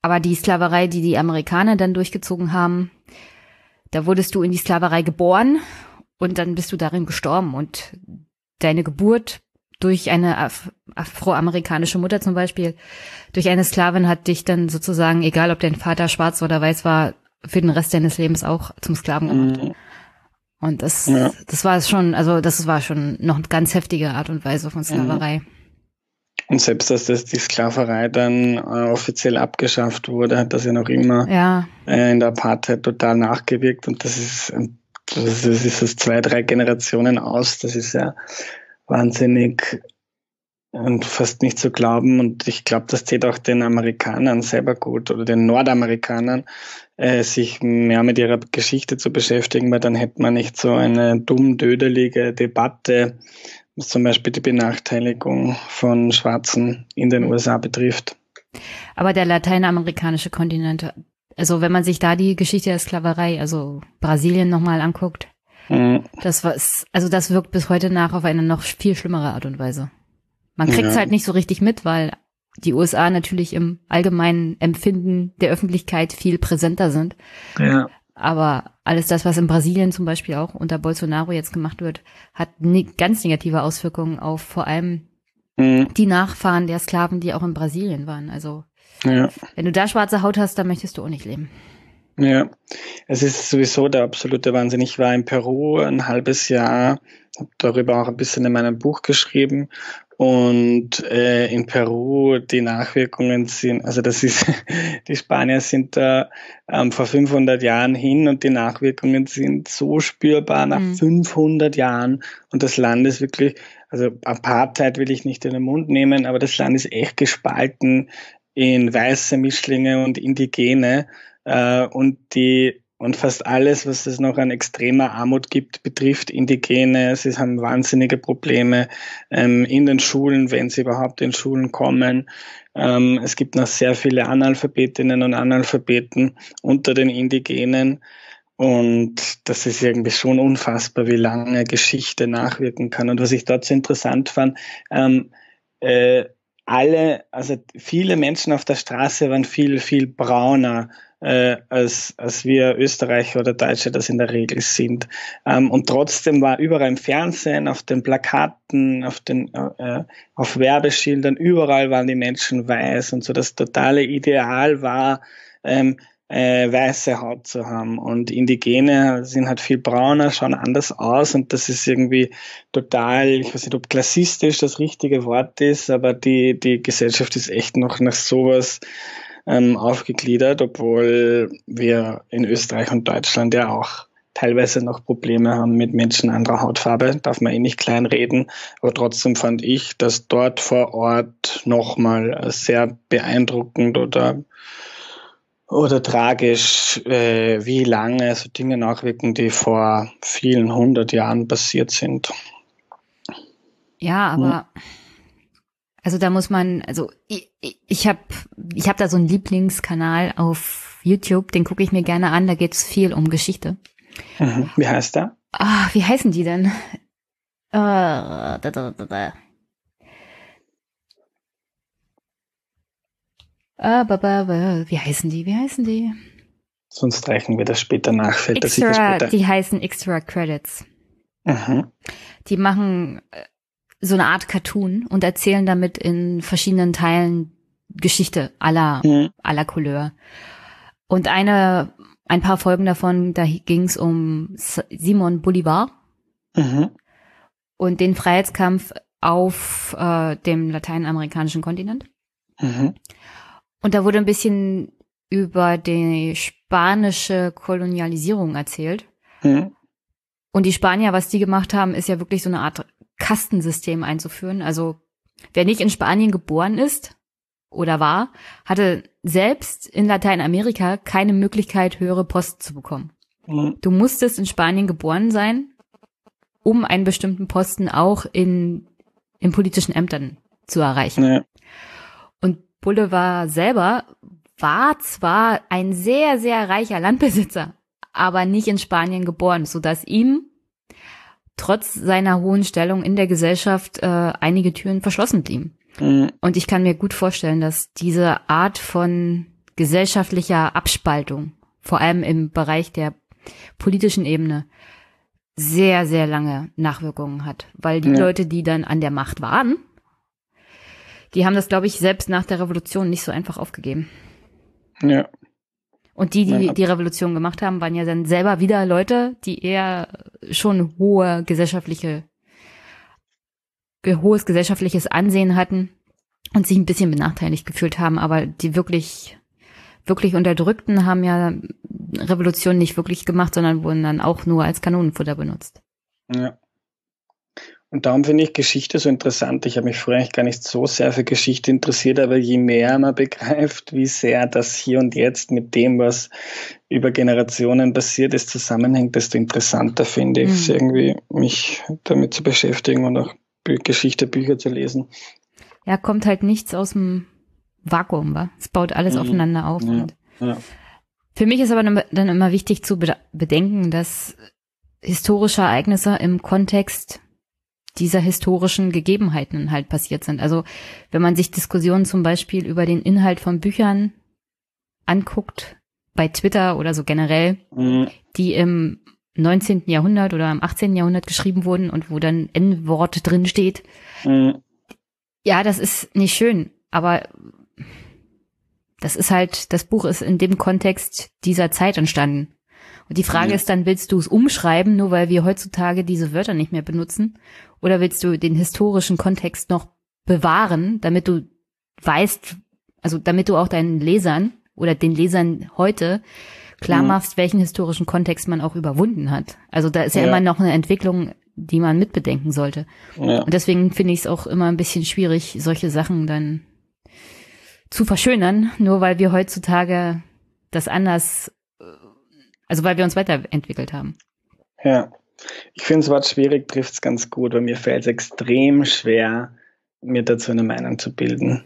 aber die Sklaverei, die die Amerikaner dann durchgezogen haben, da wurdest du in die Sklaverei geboren und dann bist du darin gestorben und deine Geburt durch eine Af afroamerikanische Mutter zum Beispiel, durch eine Sklavin hat dich dann sozusagen, egal ob dein Vater schwarz oder weiß war, für den Rest deines Lebens auch zum Sklaven gemacht. Mhm. Und das, ja. das war schon, also das war schon noch eine ganz heftige Art und Weise von Sklaverei. Mhm. Und selbst, dass das die Sklaverei dann äh, offiziell abgeschafft wurde, hat das ja noch immer ja. Äh, in der Apartheid total nachgewirkt. Und das ist, das ist das zwei, drei Generationen aus. Das ist ja wahnsinnig und fast nicht zu glauben. Und ich glaube, das zählt auch den Amerikanern selber gut oder den Nordamerikanern, äh, sich mehr mit ihrer Geschichte zu beschäftigen, weil dann hätte man nicht so eine dumm-dödelige Debatte, was zum Beispiel die Benachteiligung von Schwarzen in den USA betrifft. Aber der lateinamerikanische Kontinent, also wenn man sich da die Geschichte der Sklaverei, also Brasilien nochmal anguckt, mhm. das war, also das wirkt bis heute nach auf eine noch viel schlimmere Art und Weise. Man kriegt es ja. halt nicht so richtig mit, weil die USA natürlich im allgemeinen Empfinden der Öffentlichkeit viel präsenter sind. Ja. Aber alles das, was in Brasilien zum Beispiel auch unter Bolsonaro jetzt gemacht wird, hat ne ganz negative Auswirkungen auf vor allem mhm. die Nachfahren der Sklaven, die auch in Brasilien waren. Also ja. wenn du da schwarze Haut hast, dann möchtest du auch nicht leben. Ja, es ist sowieso der absolute Wahnsinn. Ich war in Peru ein halbes Jahr, habe darüber auch ein bisschen in meinem Buch geschrieben und äh, in Peru die Nachwirkungen sind, also das ist, <laughs> die Spanier sind da ähm, vor 500 Jahren hin und die Nachwirkungen sind so spürbar nach mhm. 500 Jahren und das Land ist wirklich, also Apartheid will ich nicht in den Mund nehmen, aber das Land ist echt gespalten in weiße Mischlinge und Indigene äh, und die und fast alles, was es noch an extremer Armut gibt, betrifft Indigene. Sie haben wahnsinnige Probleme ähm, in den Schulen, wenn sie überhaupt in Schulen kommen. Ähm, es gibt noch sehr viele Analphabetinnen und Analphabeten unter den Indigenen. Und das ist irgendwie schon unfassbar, wie lange Geschichte nachwirken kann. Und was ich dort so interessant fand, ähm, äh, alle, also viele Menschen auf der Straße waren viel, viel brauner äh, als, als wir Österreicher oder Deutsche das in der Regel sind. Ähm, und trotzdem war überall im Fernsehen, auf den Plakaten, auf den äh, auf Werbeschildern, überall waren die Menschen weiß und so das totale Ideal war, ähm, äh, weiße Haut zu haben. Und Indigene sind halt viel brauner, schauen anders aus und das ist irgendwie total, ich weiß nicht, ob klassistisch das richtige Wort ist, aber die, die Gesellschaft ist echt noch nach sowas ähm, aufgegliedert, obwohl wir in Österreich und Deutschland ja auch teilweise noch Probleme haben mit Menschen anderer Hautfarbe, darf man eh nicht kleinreden, aber trotzdem fand ich, dass dort vor Ort nochmal sehr beeindruckend oder oder tragisch, äh, wie lange so Dinge nachwirken, die vor vielen hundert Jahren passiert sind. Ja, aber hm. Also da muss man, also ich, ich habe ich hab da so einen Lieblingskanal auf YouTube, den gucke ich mir gerne an, da geht es viel um Geschichte. Mhm. Wie heißt der? Ah, wie heißen die denn? Äh, da, da, da, da. Aber, wie heißen die? Wie heißen die? Sonst reichen wir das später nach. Fällt extra, das später. Die heißen Extra Credits. Mhm. Die machen äh, so eine Art Cartoon und erzählen damit in verschiedenen Teilen Geschichte aller mhm. aller Couleur. Und eine, ein paar Folgen davon, da ging es um Simon Bolivar mhm. und den Freiheitskampf auf äh, dem lateinamerikanischen Kontinent. Mhm. Und da wurde ein bisschen über die spanische Kolonialisierung erzählt. Mhm. Und die Spanier, was die gemacht haben, ist ja wirklich so eine Art Kastensystem einzuführen. Also wer nicht in Spanien geboren ist oder war, hatte selbst in Lateinamerika keine Möglichkeit, höhere Posten zu bekommen. Mhm. Du musstest in Spanien geboren sein, um einen bestimmten Posten auch in, in politischen Ämtern zu erreichen. Ja. Boulevard selber war zwar ein sehr, sehr reicher Landbesitzer, aber nicht in Spanien geboren, so dass ihm trotz seiner hohen Stellung in der Gesellschaft äh, einige Türen verschlossen blieben. Mhm. Und ich kann mir gut vorstellen, dass diese Art von gesellschaftlicher Abspaltung, vor allem im Bereich der politischen Ebene, sehr, sehr lange Nachwirkungen hat. Weil die ja. Leute, die dann an der Macht waren, die haben das, glaube ich, selbst nach der Revolution nicht so einfach aufgegeben. Ja. Und die, die die Revolution gemacht haben, waren ja dann selber wieder Leute, die eher schon hohe gesellschaftliche, hohes gesellschaftliches Ansehen hatten und sich ein bisschen benachteiligt gefühlt haben, aber die wirklich, wirklich Unterdrückten haben ja Revolution nicht wirklich gemacht, sondern wurden dann auch nur als Kanonenfutter benutzt. Ja. Und darum finde ich Geschichte so interessant. Ich habe mich früher eigentlich gar nicht so sehr für Geschichte interessiert, aber je mehr man begreift, wie sehr das hier und jetzt mit dem, was über Generationen passiert ist, zusammenhängt, desto interessanter finde ich es mhm. irgendwie, mich damit zu beschäftigen und auch Geschichte, Bücher zu lesen. Ja, kommt halt nichts aus dem Vakuum, wa? Es baut alles mhm. aufeinander auf. Ja, ja. Für mich ist aber dann immer wichtig zu bedenken, dass historische Ereignisse im Kontext dieser historischen Gegebenheiten halt passiert sind. Also wenn man sich Diskussionen zum Beispiel über den Inhalt von Büchern anguckt, bei Twitter oder so generell, mhm. die im 19. Jahrhundert oder im 18. Jahrhundert geschrieben wurden und wo dann N-Wort drin steht. Mhm. Ja, das ist nicht schön, aber das ist halt, das Buch ist in dem Kontext dieser Zeit entstanden. Und die Frage ja. ist dann, willst du es umschreiben, nur weil wir heutzutage diese Wörter nicht mehr benutzen? Oder willst du den historischen Kontext noch bewahren, damit du weißt, also damit du auch deinen Lesern oder den Lesern heute klar mhm. machst, welchen historischen Kontext man auch überwunden hat. Also da ist ja, ja. immer noch eine Entwicklung, die man mitbedenken sollte. Ja. Und deswegen finde ich es auch immer ein bisschen schwierig, solche Sachen dann zu verschönern, nur weil wir heutzutage das anders, also weil wir uns weiterentwickelt haben. Ja. Ich finde das Wort schwierig trifft es ganz gut, weil mir fällt es extrem schwer, mir dazu eine Meinung zu bilden.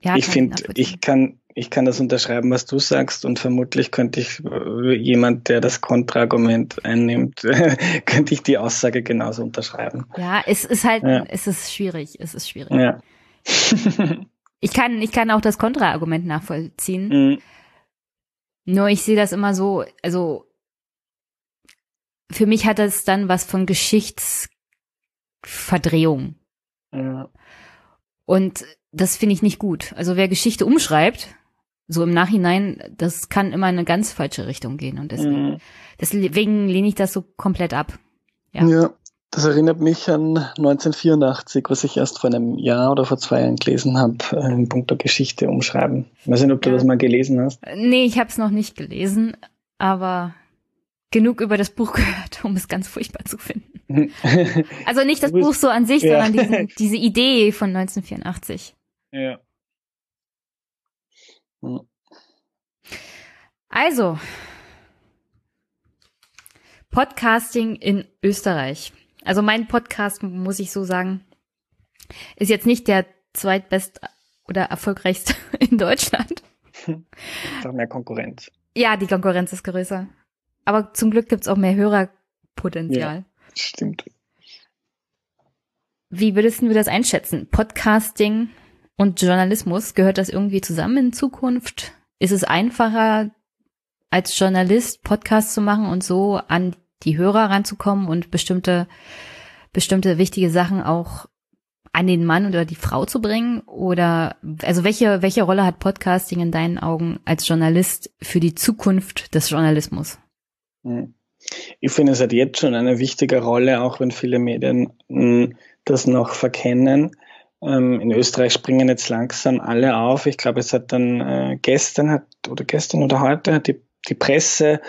Ja, ich finde, ich kann, ich kann das unterschreiben, was du sagst, und vermutlich könnte ich äh, jemand, der das Kontraargument einnimmt, <laughs> könnte ich die Aussage genauso unterschreiben. Ja, es ist halt, ja. es ist schwierig, es ist schwierig. Ja. <laughs> ich kann, ich kann auch das Kontraargument nachvollziehen. Mhm. Nur ich sehe das immer so, also für mich hat das dann was von Geschichtsverdrehung. Ja. Und das finde ich nicht gut. Also wer Geschichte umschreibt, so im Nachhinein, das kann immer in eine ganz falsche Richtung gehen. Und deswegen, mhm. deswegen lehne ich das so komplett ab. Ja. ja, das erinnert mich an 1984, was ich erst vor einem Jahr oder vor zwei Jahren gelesen habe, äh, in puncto Geschichte umschreiben. Ich weiß nicht, ob du ja. das mal gelesen hast. Nee, ich habe es noch nicht gelesen, aber genug über das Buch <laughs> gehört, um es ganz furchtbar zu finden. <laughs> also nicht das Buch so an sich, ja. sondern diesen, <laughs> diese Idee von 1984. Ja. Also, Podcasting in Österreich. Also mein Podcast, muss ich so sagen, ist jetzt nicht der zweitbest oder erfolgreichste in Deutschland. Doch mehr Konkurrenz. Ja, die Konkurrenz ist größer. Aber zum Glück gibt's auch mehr Hörerpotenzial. Ja, stimmt. Wie würdest du das einschätzen? Podcasting und Journalismus, gehört das irgendwie zusammen in Zukunft? Ist es einfacher, als Journalist Podcasts zu machen und so an die Hörer ranzukommen und bestimmte, bestimmte wichtige Sachen auch an den Mann oder die Frau zu bringen? Oder, also welche, welche Rolle hat Podcasting in deinen Augen als Journalist für die Zukunft des Journalismus? Hm. Ich finde, es hat jetzt schon eine wichtige Rolle, auch wenn viele Medien hm, das noch verkennen. Ähm, in Österreich springen jetzt langsam alle auf. Ich glaube, es hat dann äh, gestern hat, oder gestern oder heute hat die, die Presse,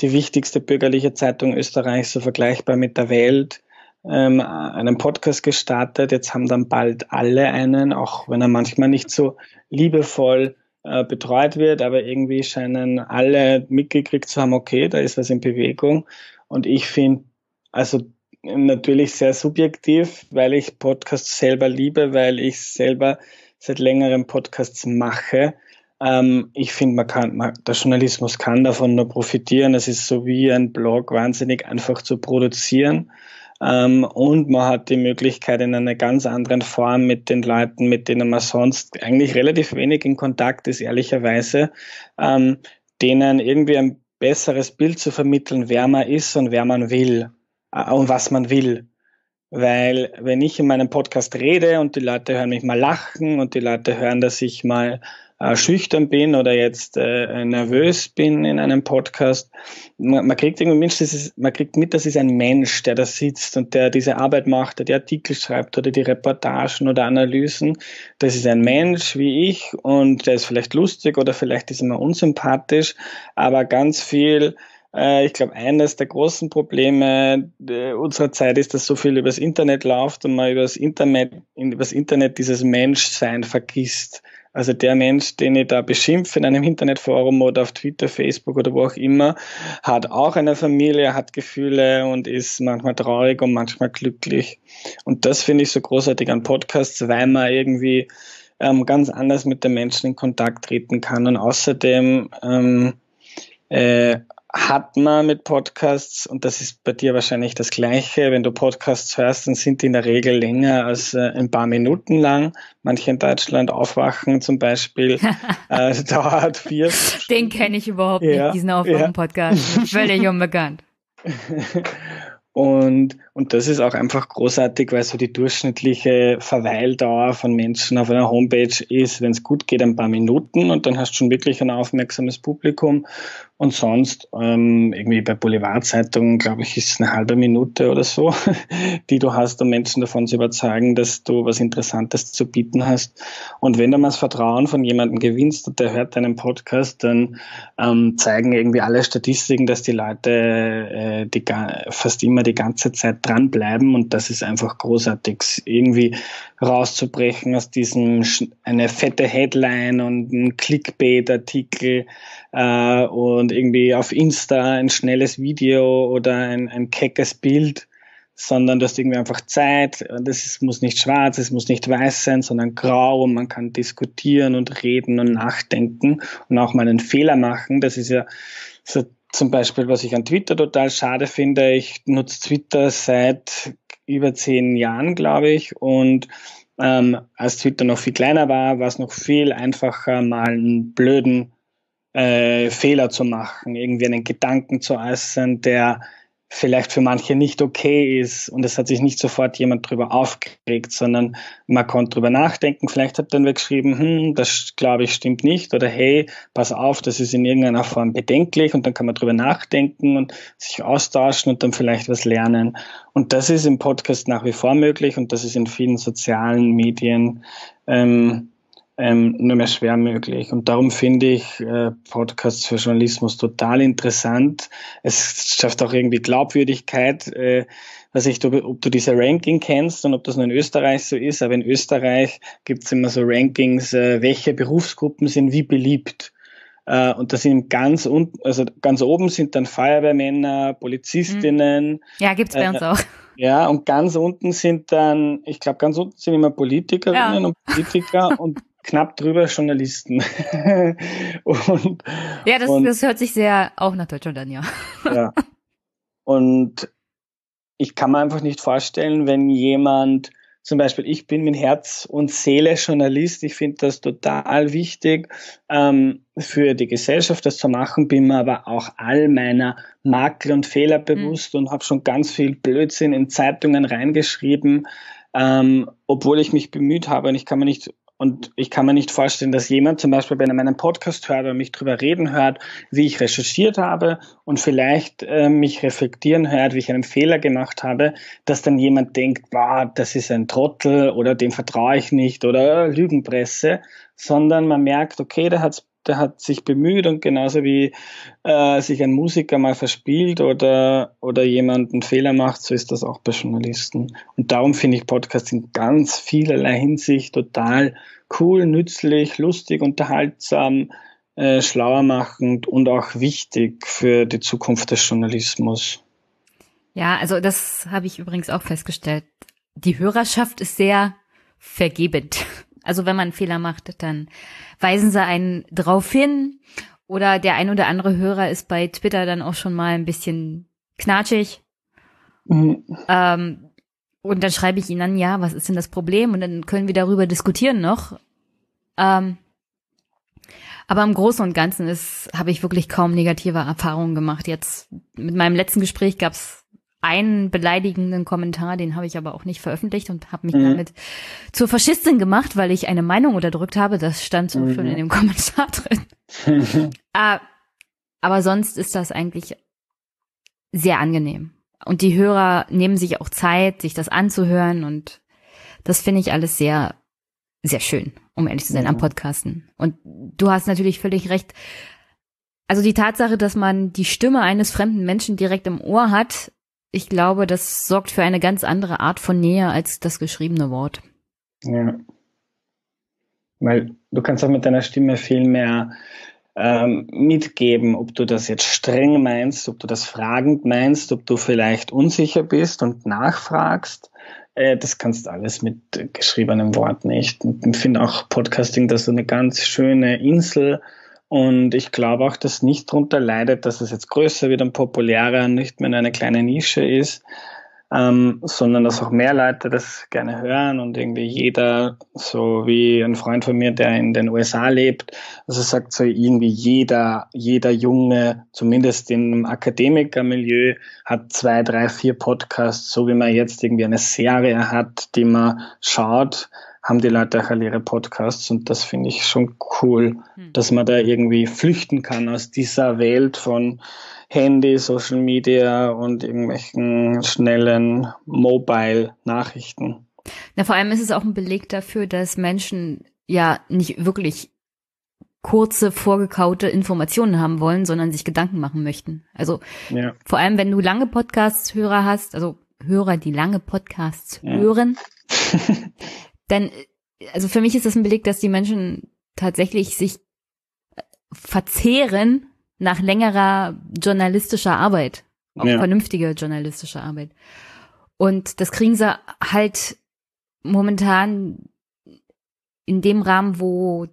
die wichtigste bürgerliche Zeitung Österreichs, so vergleichbar mit der Welt, ähm, einen Podcast gestartet. Jetzt haben dann bald alle einen, auch wenn er manchmal nicht so liebevoll äh, betreut wird, aber irgendwie scheinen alle mitgekriegt zu haben, okay, da ist was in Bewegung. Und ich finde, also natürlich sehr subjektiv, weil ich Podcasts selber liebe, weil ich selber seit längerem Podcasts mache. Ähm, ich finde, man kann, man, der Journalismus kann davon nur profitieren. Es ist so wie ein Blog wahnsinnig einfach zu produzieren. Ähm, und man hat die Möglichkeit in einer ganz anderen Form mit den Leuten, mit denen man sonst eigentlich relativ wenig in Kontakt ist, ehrlicherweise, ähm, denen irgendwie ein besseres Bild zu vermitteln, wer man ist und wer man will äh, und was man will. Weil wenn ich in meinem Podcast rede und die Leute hören mich mal lachen und die Leute hören, dass ich mal äh, schüchtern bin oder jetzt äh, nervös bin in einem Podcast. Man, man kriegt irgendwie Mensch, das ist, man kriegt mit, das ist ein Mensch, der da sitzt und der diese Arbeit macht, der die Artikel schreibt oder die Reportagen oder Analysen. Das ist ein Mensch wie ich und der ist vielleicht lustig oder vielleicht ist er unsympathisch, aber ganz viel äh, ich glaube, eines der großen Probleme äh, unserer Zeit ist, dass so viel übers Internet läuft und man übers Internet, übers Internet dieses Menschsein vergisst. Also der Mensch, den ich da beschimpfe in einem Internetforum oder auf Twitter, Facebook oder wo auch immer, hat auch eine Familie, hat Gefühle und ist manchmal traurig und manchmal glücklich. Und das finde ich so großartig an Podcasts, weil man irgendwie ähm, ganz anders mit den Menschen in Kontakt treten kann. Und außerdem ähm, äh, hat man mit Podcasts, und das ist bei dir wahrscheinlich das Gleiche, wenn du Podcasts hörst, dann sind die in der Regel länger als äh, ein paar Minuten lang. Manche in Deutschland aufwachen zum Beispiel, <laughs> äh, dauert vier. Den kenne ich überhaupt ja, nicht, diesen Aufwachen-Podcast. Ja. <laughs> Völlig unbekannt. Und, und das ist auch einfach großartig, weil so die durchschnittliche Verweildauer von Menschen auf einer Homepage ist, wenn es gut geht, ein paar Minuten und dann hast du schon wirklich ein aufmerksames Publikum. Und sonst, ähm, irgendwie bei Boulevardzeitungen, glaube ich, ist es eine halbe Minute oder so, <laughs> die du hast, um Menschen davon zu überzeugen, dass du was Interessantes zu bieten hast. Und wenn du mal das Vertrauen von jemandem gewinnst und der hört deinen Podcast, dann ähm, zeigen irgendwie alle Statistiken, dass die Leute äh, die, fast immer die ganze Zeit dranbleiben. Und das ist einfach großartig, irgendwie rauszubrechen aus diesem eine fette Headline und ein Clickbait-Artikel äh, und irgendwie auf Insta ein schnelles Video oder ein, ein keckes Bild, sondern du hast irgendwie einfach Zeit. Das ist, muss nicht schwarz, es muss nicht weiß sein, sondern grau und man kann diskutieren und reden und nachdenken und auch mal einen Fehler machen. Das ist ja so zum Beispiel, was ich an Twitter total schade finde. Ich nutze Twitter seit über zehn Jahren, glaube ich, und ähm, als Twitter noch viel kleiner war, war es noch viel einfacher, mal einen blöden äh, Fehler zu machen, irgendwie einen Gedanken zu äußern, der vielleicht für manche nicht okay ist und es hat sich nicht sofort jemand drüber aufgeregt, sondern man konnte drüber nachdenken. Vielleicht hat dann wer geschrieben, hm, das glaube ich stimmt nicht oder hey, pass auf, das ist in irgendeiner Form bedenklich und dann kann man drüber nachdenken und sich austauschen und dann vielleicht was lernen. Und das ist im Podcast nach wie vor möglich und das ist in vielen sozialen Medien ähm, ähm, nur mehr schwer möglich. Und darum finde ich äh, Podcasts für Journalismus total interessant. Es schafft auch irgendwie Glaubwürdigkeit. Äh, weiß ich, ob, ob du diese Ranking kennst und ob das nur in Österreich so ist, aber in Österreich gibt es immer so Rankings, äh, welche Berufsgruppen sind wie beliebt. Uh, und das sind ganz unten, also ganz oben sind dann Feuerwehrmänner, Polizistinnen. Mhm. Ja, gibt's bei uns äh, auch. Ja, und ganz unten sind dann, ich glaube, ganz unten sind immer Politikerinnen ja. und Politiker <laughs> und knapp drüber Journalisten. <laughs> und, ja, das, und, das hört sich sehr auch nach Deutschland an, ja. ja. Und ich kann mir einfach nicht vorstellen, wenn jemand, zum Beispiel ich bin mit Herz und Seele Journalist, ich finde das total wichtig ähm, für die Gesellschaft, das zu machen, bin mir aber auch all meiner Makel und Fehler bewusst mhm. und habe schon ganz viel Blödsinn in Zeitungen reingeschrieben, ähm, obwohl ich mich bemüht habe und ich kann mir nicht und ich kann mir nicht vorstellen, dass jemand zum Beispiel bei meinem Podcast hört oder mich drüber reden hört, wie ich recherchiert habe und vielleicht äh, mich reflektieren hört, wie ich einen Fehler gemacht habe, dass dann jemand denkt, wow, das ist ein Trottel oder dem vertraue ich nicht oder Lügenpresse, sondern man merkt, okay, der hat der hat sich bemüht und genauso wie äh, sich ein Musiker mal verspielt oder, oder jemand einen Fehler macht, so ist das auch bei Journalisten. Und darum finde ich Podcasts in ganz vielerlei Hinsicht total cool, nützlich, lustig, unterhaltsam, äh, schlauer machend und auch wichtig für die Zukunft des Journalismus. Ja, also das habe ich übrigens auch festgestellt. Die Hörerschaft ist sehr vergebend. Also wenn man einen Fehler macht, dann weisen sie einen drauf hin. Oder der ein oder andere Hörer ist bei Twitter dann auch schon mal ein bisschen knatschig. Mhm. Ähm, und dann schreibe ich ihnen dann, ja, was ist denn das Problem? Und dann können wir darüber diskutieren noch. Ähm, aber im Großen und Ganzen ist, habe ich wirklich kaum negative Erfahrungen gemacht. Jetzt mit meinem letzten Gespräch gab es einen beleidigenden Kommentar, den habe ich aber auch nicht veröffentlicht und habe mich mhm. damit zur Faschistin gemacht, weil ich eine Meinung unterdrückt habe. Das stand so mhm. schon in dem <laughs> Kommentar drin. äh, <laughs> aber sonst ist das eigentlich sehr angenehm. Und die Hörer nehmen sich auch Zeit, sich das anzuhören und das finde ich alles sehr, sehr schön, um ehrlich zu sein, mhm. am Podcasten. Und du hast natürlich völlig recht. Also die Tatsache, dass man die Stimme eines fremden Menschen direkt im Ohr hat, ich glaube, das sorgt für eine ganz andere Art von Nähe als das geschriebene Wort. Ja. Weil du kannst auch mit deiner Stimme viel mehr ähm, mitgeben, ob du das jetzt streng meinst, ob du das fragend meinst, ob du vielleicht unsicher bist und nachfragst. Äh, das kannst alles mit geschriebenem Wort nicht. Ich finde auch Podcasting das so eine ganz schöne Insel und ich glaube auch, dass nicht darunter leidet, dass es jetzt größer wird und populärer und nicht mehr eine kleine Nische ist, ähm, sondern dass auch mehr Leute das gerne hören und irgendwie jeder, so wie ein Freund von mir, der in den USA lebt, also sagt so irgendwie jeder, jeder Junge, zumindest im Akademikermilieu, hat zwei, drei, vier Podcasts, so wie man jetzt irgendwie eine Serie hat, die man schaut haben die Leute auch alle ihre Podcasts und das finde ich schon cool, hm. dass man da irgendwie flüchten kann aus dieser Welt von Handy, Social Media und irgendwelchen schnellen Mobile-Nachrichten. Na, vor allem ist es auch ein Beleg dafür, dass Menschen ja nicht wirklich kurze, vorgekaute Informationen haben wollen, sondern sich Gedanken machen möchten. Also ja. vor allem, wenn du lange Podcasts-Hörer hast, also Hörer, die lange Podcasts ja. hören, <laughs> dann, also für mich ist das ein Beleg, dass die Menschen tatsächlich sich verzehren nach längerer journalistischer Arbeit, auch ja. vernünftige journalistische Arbeit. Und das kriegen sie halt momentan in dem Rahmen, wo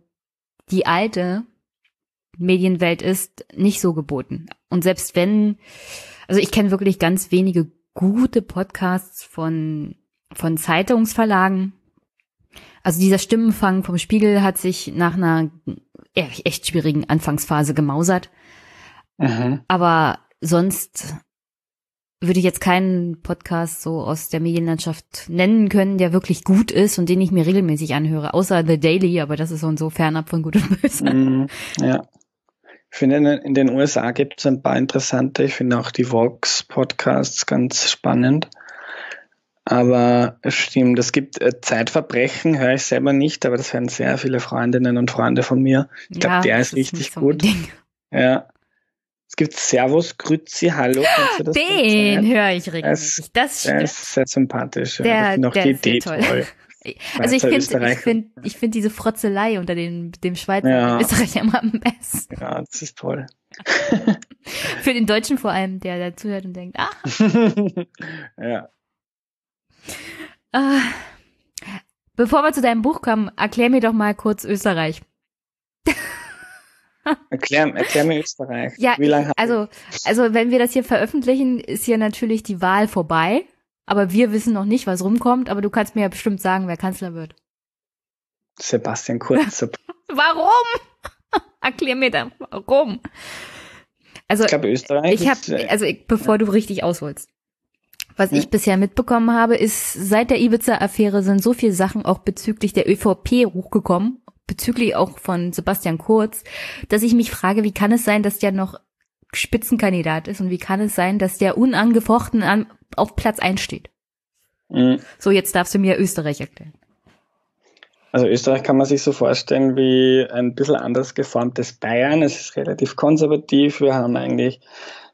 die alte Medienwelt ist, nicht so geboten. Und selbst wenn, also ich kenne wirklich ganz wenige gute Podcasts von, von Zeitungsverlagen, Also dieser Stimmenfang vom Spiegel hat sich nach einer echt schwierigen Anfangsphase gemausert. Mhm. Aber sonst würde ich jetzt keinen Podcast so aus der Medienlandschaft nennen können, der wirklich gut ist und den ich mir regelmäßig anhöre, außer The Daily, aber das ist so und so fernab von gut und böse. Mm, ja. Ich finde, in den USA gibt es ein paar interessante, ich finde auch die Vox-Podcasts ganz spannend. Aber stimmt, es gibt äh, Zeitverbrechen, höre ich selber nicht, aber das hören sehr viele Freundinnen und Freunde von mir. Ich glaube, ja, der ist richtig so gut. Ja. Es gibt Servus, Grüezi, Hallo. Den höre ich regelmäßig. Das. Der ist sehr sympathisch. Der, ja. noch die Idee toll. toll. <laughs> Also ich finde ich finde ich finde diese Frotzelei unter den, dem Schweizer ja. und Österreicher immer am besten. Ja, das ist toll. <laughs> Für den Deutschen vor allem, der da zuhört und denkt, ah. <laughs> ja. Ah. Bevor wir zu deinem Buch kommen, erklär mir doch mal kurz Österreich. <laughs> Erklär, erklär mir Österreich. Ja, Wie lange also, also wenn wir das hier veröffentlichen, ist hier natürlich die Wahl vorbei. Aber wir wissen noch nicht, was rumkommt. Aber du kannst mir ja bestimmt sagen, wer Kanzler wird. Sebastian Kurz. <laughs> warum? <laughs> erklär mir dann, warum. Also, ich glaube, Österreich. Ich habe, äh, also ich, bevor ja. du richtig ausholst. Was ich bisher mitbekommen habe, ist, seit der Ibiza-Affäre sind so viele Sachen auch bezüglich der ÖVP hochgekommen bezüglich auch von Sebastian Kurz, dass ich mich frage, wie kann es sein, dass der noch Spitzenkandidat ist und wie kann es sein, dass der unangefochten an, auf Platz einsteht? Mhm. So, jetzt darfst du mir Österreich erklären. Also Österreich kann man sich so vorstellen wie ein bisschen anders geformtes Bayern. Es ist relativ konservativ. Wir haben eigentlich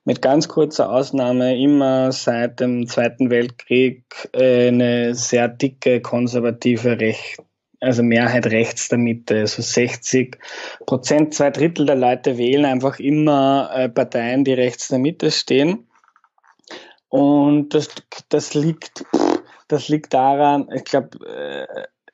mit ganz kurzer Ausnahme immer seit dem Zweiten Weltkrieg äh, eine sehr dicke konservative Recht, also Mehrheit rechts der Mitte, so 60 Prozent, zwei Drittel der Leute wählen einfach immer äh, Parteien, die rechts der Mitte stehen. Und das, das liegt, das liegt daran, ich glaube, äh,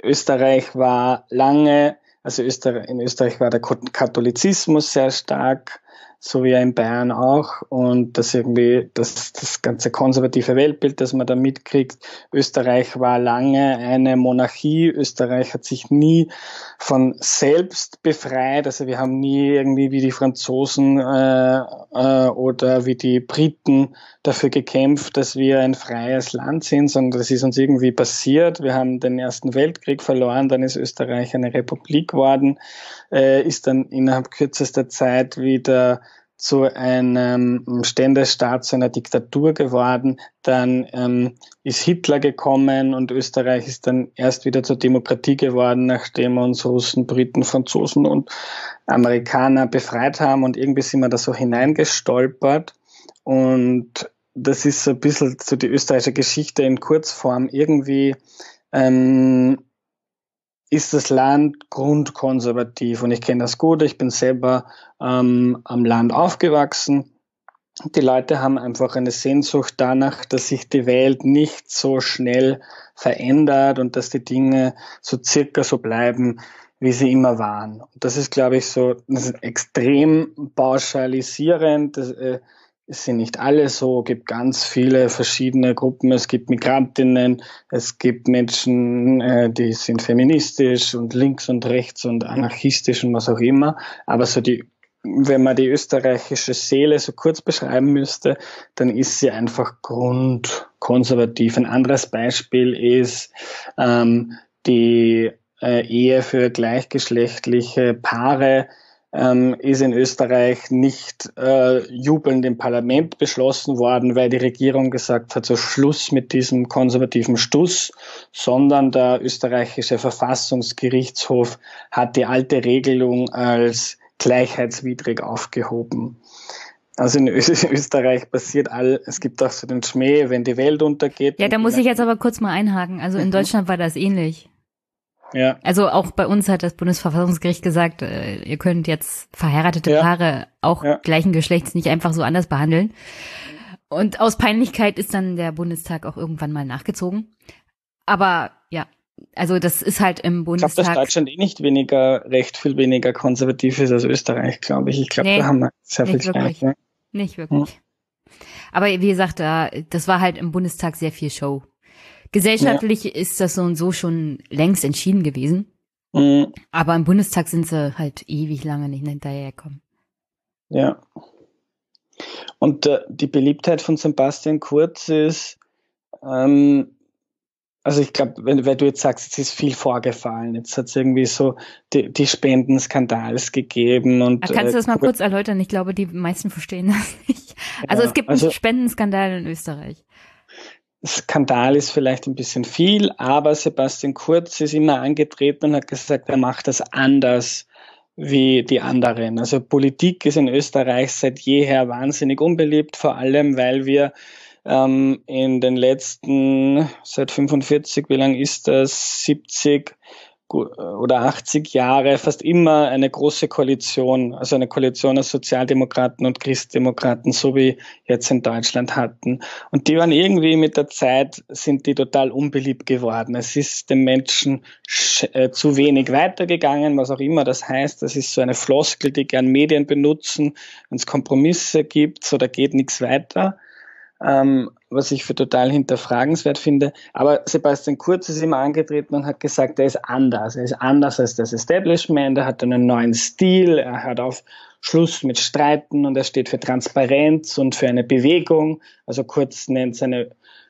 Österreich war lange, also Österreich, in Österreich war der Katholizismus sehr stark so wie in Bayern auch. Und das irgendwie, das, das ganze konservative Weltbild, das man da mitkriegt. Österreich war lange eine Monarchie. Österreich hat sich nie von selbst befreit. Also wir haben nie irgendwie wie die Franzosen äh, äh, oder wie die Briten dafür gekämpft, dass wir ein freies Land sind, sondern das ist uns irgendwie passiert. Wir haben den Ersten Weltkrieg verloren, dann ist Österreich eine Republik geworden, äh, ist dann innerhalb kürzester Zeit wieder zu einem Ständestaat, zu einer Diktatur geworden. Dann ähm, ist Hitler gekommen und Österreich ist dann erst wieder zur Demokratie geworden, nachdem uns Russen, Briten, Franzosen und Amerikaner befreit haben. Und irgendwie sind wir da so hineingestolpert. Und das ist so ein bisschen so die österreichische Geschichte in Kurzform. Irgendwie ähm, ist das Land grundkonservativ und ich kenne das gut. Ich bin selber ähm, am Land aufgewachsen. Die Leute haben einfach eine Sehnsucht danach, dass sich die Welt nicht so schnell verändert und dass die Dinge so circa so bleiben, wie sie immer waren. Und das ist, glaube ich, so das ist extrem pauschalisierend. Das, äh, es sind nicht alle so, gibt ganz viele verschiedene Gruppen. Es gibt Migrantinnen, es gibt Menschen, äh, die sind feministisch und links und rechts und anarchistisch und was auch immer. Aber so die, wenn man die österreichische Seele so kurz beschreiben müsste, dann ist sie einfach grundkonservativ. Ein anderes Beispiel ist ähm, die äh, Ehe für gleichgeschlechtliche Paare ähm, ist in Österreich nicht äh, jubelnd im Parlament beschlossen worden, weil die Regierung gesagt hat, so Schluss mit diesem konservativen Stuss, sondern der österreichische Verfassungsgerichtshof hat die alte Regelung als gleichheitswidrig aufgehoben. Also in <laughs> Österreich passiert all, es gibt auch so den Schmäh, wenn die Welt untergeht. Ja, da muss ich jetzt aber kurz mal einhaken. Also in mhm. Deutschland war das ähnlich. Ja. Also auch bei uns hat das Bundesverfassungsgericht gesagt, äh, ihr könnt jetzt verheiratete ja. Paare auch ja. gleichen Geschlechts nicht einfach so anders behandeln. Und aus Peinlichkeit ist dann der Bundestag auch irgendwann mal nachgezogen. Aber ja, also das ist halt im Bundestag. Ich glaube, dass Deutschland eh nicht weniger, recht viel weniger konservativ ist als Österreich, glaube ich. Ich glaube, nee, da haben wir sehr viel wirklich. Gleich, Nicht wirklich. Hm. Aber wie gesagt, das war halt im Bundestag sehr viel Show. Gesellschaftlich ja. ist das so und so schon längst entschieden gewesen. Mhm. Aber im Bundestag sind sie halt ewig lange nicht hinterhergekommen. Ja. Und äh, die Beliebtheit von Sebastian Kurz ist, ähm, also ich glaube, wenn, wenn du jetzt sagst, es ist viel vorgefallen, jetzt hat es irgendwie so die, die Spendenskandals gegeben und. kannst du äh, das mal kurz erläutern? Ich glaube, die meisten verstehen das <laughs> nicht. Also ja, es gibt also, einen Spendenskandal in Österreich. Skandal ist vielleicht ein bisschen viel, aber Sebastian Kurz ist immer angetreten und hat gesagt, er macht das anders wie die anderen. Also Politik ist in Österreich seit jeher wahnsinnig unbeliebt, vor allem weil wir ähm, in den letzten, seit 45, wie lang ist das, 70 oder 80 Jahre fast immer eine große Koalition, also eine Koalition aus Sozialdemokraten und Christdemokraten, so wie jetzt in Deutschland hatten. Und die waren irgendwie mit der Zeit, sind die total unbeliebt geworden. Es ist den Menschen äh, zu wenig weitergegangen, was auch immer das heißt. Das ist so eine Floskel, die gern Medien benutzen, wenn es Kompromisse gibt, so da geht nichts weiter ähm, was ich für total hinterfragenswert finde. Aber Sebastian Kurz ist immer angetreten und hat gesagt, er ist anders. Er ist anders als das Establishment, er hat einen neuen Stil, er hat auf Schluss mit Streiten und er steht für Transparenz und für eine Bewegung. Also Kurz nennt seine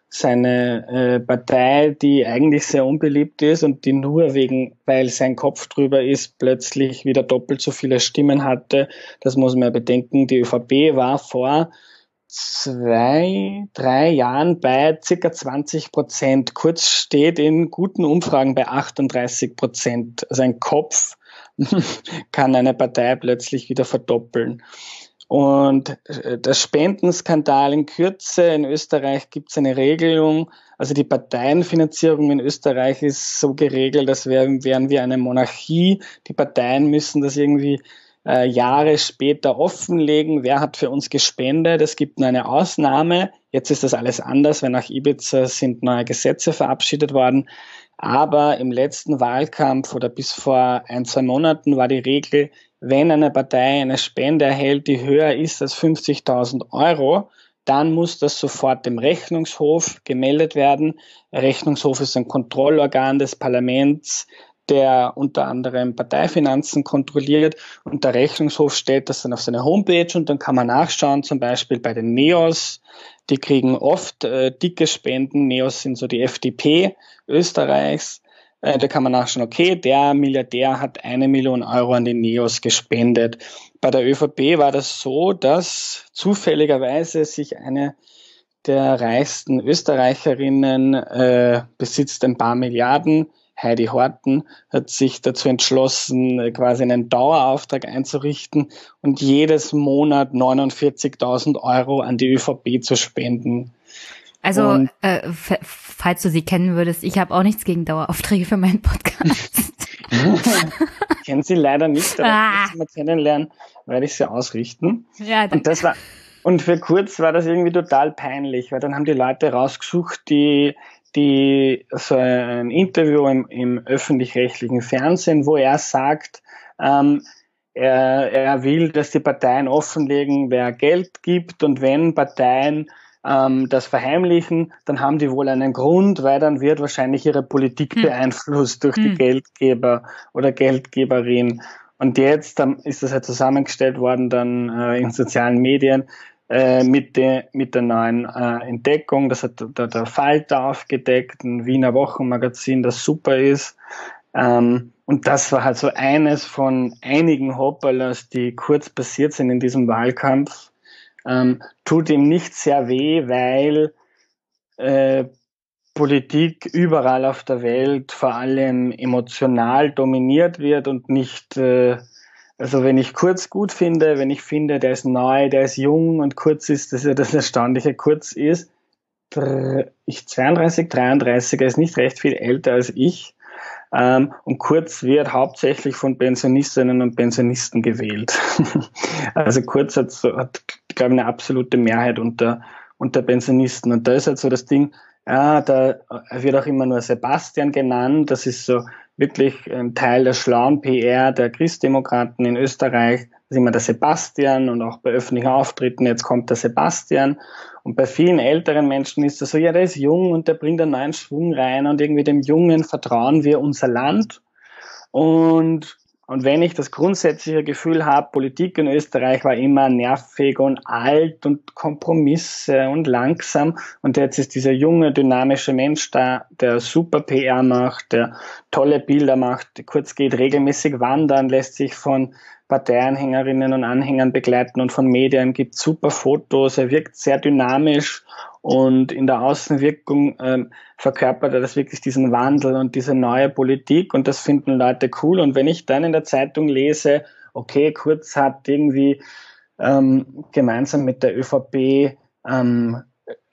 seine äh, Partei, die eigentlich sehr unbeliebt ist und die nur wegen, weil sein Kopf drüber ist, plötzlich wieder doppelt so viele Stimmen hatte. Das muss man bedenken. Die ÖVP war vor zwei, drei Jahren bei circa 20 Prozent. Kurz steht in guten Umfragen bei 38 Prozent. Also ein Kopf <laughs> kann eine Partei plötzlich wieder verdoppeln. Und äh, der Spendenskandal in Kürze. In Österreich gibt es eine Regelung. Also die Parteienfinanzierung in Österreich ist so geregelt, als wären, wären wir eine Monarchie. Die Parteien müssen das irgendwie äh, Jahre später offenlegen, wer hat für uns gespendet. Es gibt nur eine Ausnahme. Jetzt ist das alles anders, weil nach Ibiza sind neue Gesetze verabschiedet worden. Aber im letzten Wahlkampf oder bis vor ein, zwei Monaten war die Regel, wenn eine Partei eine Spende erhält, die höher ist als 50.000 Euro, dann muss das sofort dem Rechnungshof gemeldet werden. Der Rechnungshof ist ein Kontrollorgan des Parlaments, der unter anderem Parteifinanzen kontrolliert und der Rechnungshof stellt das dann auf seine Homepage und dann kann man nachschauen, zum Beispiel bei den NEOS, die kriegen oft äh, dicke Spenden, NEOS sind so die FDP Österreichs, äh, da kann man nachschauen, okay, der Milliardär hat eine Million Euro an die NEOS gespendet. Bei der ÖVP war das so, dass zufälligerweise sich eine der reichsten Österreicherinnen äh, besitzt ein paar Milliarden, Heidi Horten hat sich dazu entschlossen, quasi einen Dauerauftrag einzurichten und jedes Monat 49.000 Euro an die ÖVP zu spenden. Also, äh, falls du sie kennen würdest, ich habe auch nichts gegen Daueraufträge für meinen Podcast. <laughs> <laughs> ich kenne sie leider nicht, aber ah. ich mal kennenlernen, werde ich sie ausrichten. Ja, danke. Und das war und für kurz war das irgendwie total peinlich, weil dann haben die Leute rausgesucht, die die so ein Interview im, im öffentlich-rechtlichen Fernsehen, wo er sagt, ähm, er, er will, dass die Parteien offenlegen, wer Geld gibt und wenn Parteien ähm, das verheimlichen, dann haben die wohl einen Grund, weil dann wird wahrscheinlich ihre Politik hm. beeinflusst durch hm. die Geldgeber oder Geldgeberin. Und jetzt ist das halt zusammengestellt worden dann äh, in sozialen Medien, äh, mit, der mit der neuen äh, Entdeckung. Das hat der, der Falter aufgedeckt, ein Wiener Wochenmagazin, das super ist. Ähm, und das war halt so eines von einigen Hopperlers, die kurz passiert sind in diesem Wahlkampf. Ähm, tut ihm nicht sehr weh, weil äh, Politik überall auf der Welt vor allem emotional dominiert wird und nicht äh, also wenn ich Kurz gut finde, wenn ich finde, der ist neu, der ist jung und Kurz ist, das ist ja das Erstaunliche, Kurz ist, ich 32, 33, er ist nicht recht viel älter als ich. Ähm, und Kurz wird hauptsächlich von Pensionistinnen und Pensionisten gewählt. <laughs> also Kurz hat, so, hat glaube ich, eine absolute Mehrheit unter, unter Pensionisten. Und da ist halt so das Ding, ja, da wird auch immer nur Sebastian genannt. Das ist so wirklich ein Teil der schlauen PR der Christdemokraten in Österreich. ist immer der Sebastian und auch bei öffentlichen Auftritten, jetzt kommt der Sebastian. Und bei vielen älteren Menschen ist das so, ja, der ist jung und der bringt einen neuen Schwung rein und irgendwie dem Jungen vertrauen wir unser Land. Und und wenn ich das grundsätzliche Gefühl habe, Politik in Österreich war immer nervig und alt und Kompromisse und langsam und jetzt ist dieser junge, dynamische Mensch da, der super PR macht, der tolle Bilder macht, kurz geht regelmäßig wandern, lässt sich von Parteianhängerinnen und Anhängern begleiten und von Medien, gibt super Fotos, er wirkt sehr dynamisch und in der Außenwirkung ähm, verkörpert er das wirklich diesen Wandel und diese neue Politik und das finden Leute cool. Und wenn ich dann in der Zeitung lese, okay, Kurz hat irgendwie ähm, gemeinsam mit der ÖVP ähm,